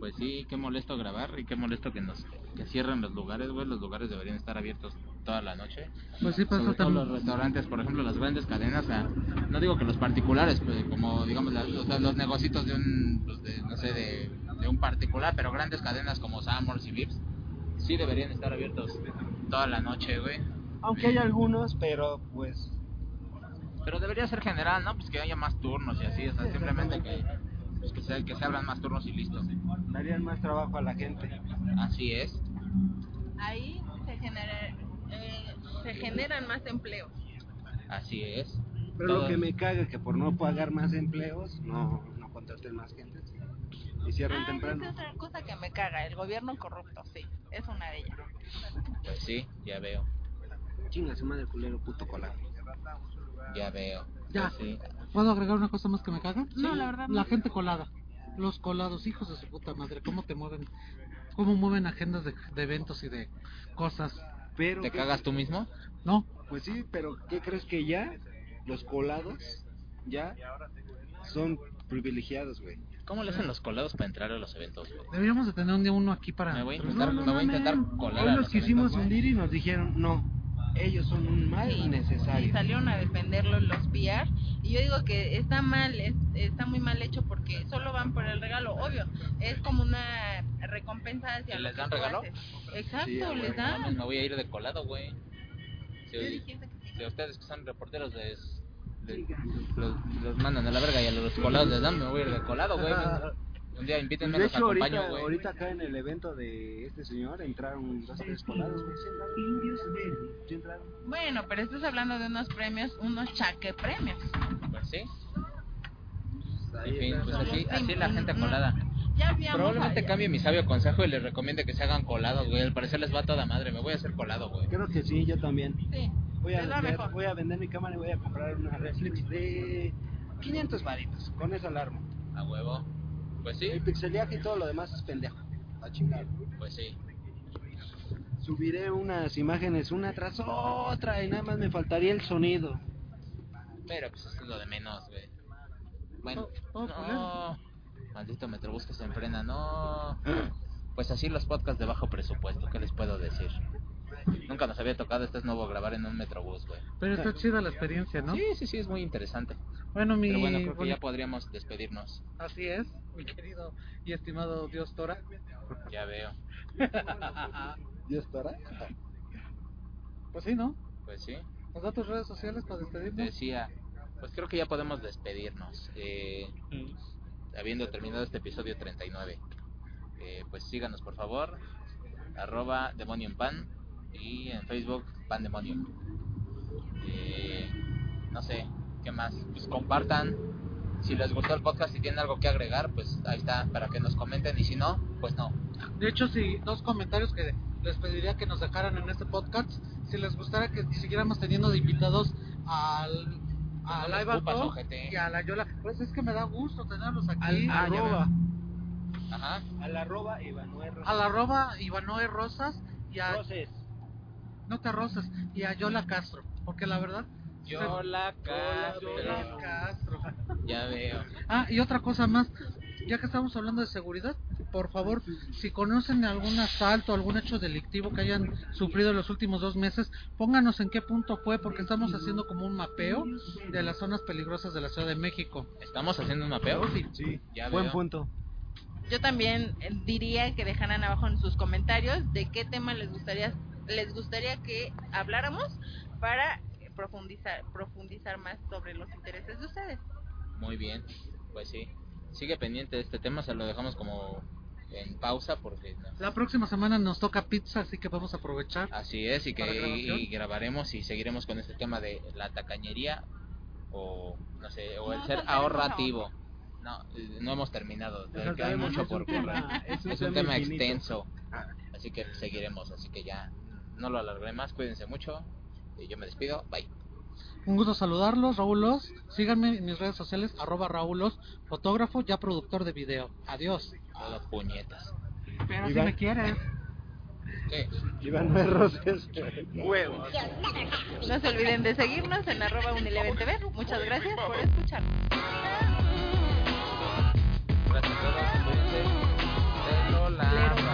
Pues sí, qué molesto grabar y qué molesto que nos que cierren los lugares, güey. Los lugares deberían estar abiertos toda la noche. Pues sí, pasa todo los también. restaurantes, por ejemplo, las grandes cadenas, o sea, no digo que los particulares, pues, como digamos la- o sea, los negocios de un, pues, de, no sé, de, de un particular, pero grandes cadenas como Samors y Vips, sí deberían estar abiertos toda la noche, güey. Aunque hay algunos, pero pues Pero debería ser general, ¿no? Pues que haya más turnos y así, o sea, simplemente que, pues, que, se, que se abran más turnos y listo. darían más trabajo a la gente. Así es. Ahí se, genera, eh, se generan más empleos. Así es. Pero Todo- lo que me caga es que por no pagar más empleos, no, no contraten más gente. Y cierran Ah, esa temprano. es otra cosa que me caga, el gobierno corrupto, sí, es una de ellas. Pues sí, ya veo, Chinga su madre culero, puto cola. ya veo. Ya. Sí. ¿Puedo agregar una cosa más que me caga? No, la verdad no. La gente colada. Los colados, hijos de su puta madre. ¿Cómo te mueven? ¿Cómo mueven agendas de, de eventos y de cosas? Pero ¿Te ¿qué- cagas tú mismo? ¿No? Pues sí, pero ¿qué crees que ya los colados ya son privilegiados, güey? ¿Cómo le hacen los colados para entrar a los eventos, güey? Deberíamos de tener un día uno aquí para... Me voy a intentar, No, no me voy a mames. intentar colar Hoy a los los quisimos eventos, hundir y nos dijeron, no, ellos son un mal Sí, y innecesario. salieron a defenderlo los PR y yo digo que está mal, es- está muy mal hecho porque solo van por el regalo, obvio, es como una recompensa hacia ¿Y lo les que dan tú regalo? haces. Exacto, Sí, les dan. Me voy a ir de colado, güey. Si, sí. ustedes que son reporteros les, les- los, los mandan a la verga y a los colados les dan, me voy a ir de colado, güey. Un día invítenme, de los hecho, acompaño, ahorita, güey. ahorita acá en el evento de este señor entraron dos tres güey. Sí entraron. Sí entraron. Bueno, pero estás hablando de unos premios, unos chaque premios. Pues sí. Ahí En fin, pues así, así la gente Mm, colada. Ya Probablemente allá. cambie mi sabio consejo y les recomiende que se hagan colados, güey. Al parecer les va a toda madre. Me voy a hacer colado, güey. Creo que sí, yo también. Sí, Voy a, les va vender, mejor. voy a vender mi cámara y voy a comprar una reflex de 500 varitos. Con esa alarma. A huevo. Pues sí, El pixelaje y todo lo demás es pendejo. A chingar. pues sí. Subiré unas imágenes una tras otra y nada más me faltaría el sonido. Pero pues esto es lo de menos, güey. Bueno, Oh, oh, no. Maldito Metrobús que se enfrena, no. Pues así los podcasts de bajo presupuesto, ¿qué les puedo decir? Nunca nos había tocado, este es nuevo grabar en un Metrobús, güey. Pero está chida la experiencia, ¿no? Sí, sí, sí, es muy interesante. Bueno, mi... Pero bueno, creo que bueno, ya podríamos despedirnos. Así es, mi querido y estimado Dios Tora. Ya veo. ¿Ya estará? Pues sí, ¿no? Pues sí. ¿Nos da tus redes sociales para despedirnos? Decía, pues creo que ya podemos despedirnos. Eh, habiendo terminado este episodio 39. Eh, pues síganos por favor. Arroba Demonium Pan. Y en Facebook Pan Demonium. Eh, no sé, ¿qué más? Pues compartan. si les gustó el podcast y tienen algo que agregar, pues ahí está, para que nos comenten. Y si no, pues no. De hecho, si dos comentarios que les pediría que nos dejaran en este podcast, si les gustara que siguiéramos teniendo de invitados al a no ojete. y a la Yola. Pues es que me da gusto tenerlos aquí. Al Ah, arroba, Ajá. Al arroba Ivanoe a la arroba Ivanoe Rosas y a Roses. No te rosas y a Yola Castro, porque la verdad Yo la Castro. Yola Castro. Ya veo. Ah, y otra cosa más, ya que estamos hablando de seguridad, por favor, si conocen algún asalto, algún hecho delictivo que hayan sufrido en los últimos dos meses, pónganos en qué punto fue, porque estamos haciendo como un mapeo de las zonas peligrosas de la Ciudad de México. ¿Estamos haciendo un mapeo? sí, Ya buen veo. punto. Yo también eh, diría que dejaran abajo en sus comentarios de qué tema les gustaría les gustaría que habláramos para profundizar profundizar más sobre los intereses de ustedes. Muy bien. Pues sí. Sigue pendiente de este tema, se lo dejamos como en pausa porque no. La próxima semana nos toca pizza, así que vamos a aprovechar. Así es, y ¿Para que y grabaremos y seguiremos con este tema de la tacañería o no sé, o No, el ser ahorrativo. No, no hemos terminado, todavía queda mucho por correr. es un Es un tema extenso, Ah. así que seguiremos, así que ya no lo alargaré más, cuídense mucho. Y yo me despido, bye. Un gusto saludarlos, Raúlos. Síganme en mis redes sociales, arroba Raúlos, fotógrafo ya productor de video. Adiós. A las puñetas. Pero Iván. si me quieres. ¿Qué? Iván Merroses. Huevos. No se olviden de seguirnos en arroba Muchas gracias por escucharnos. Gracias a todos.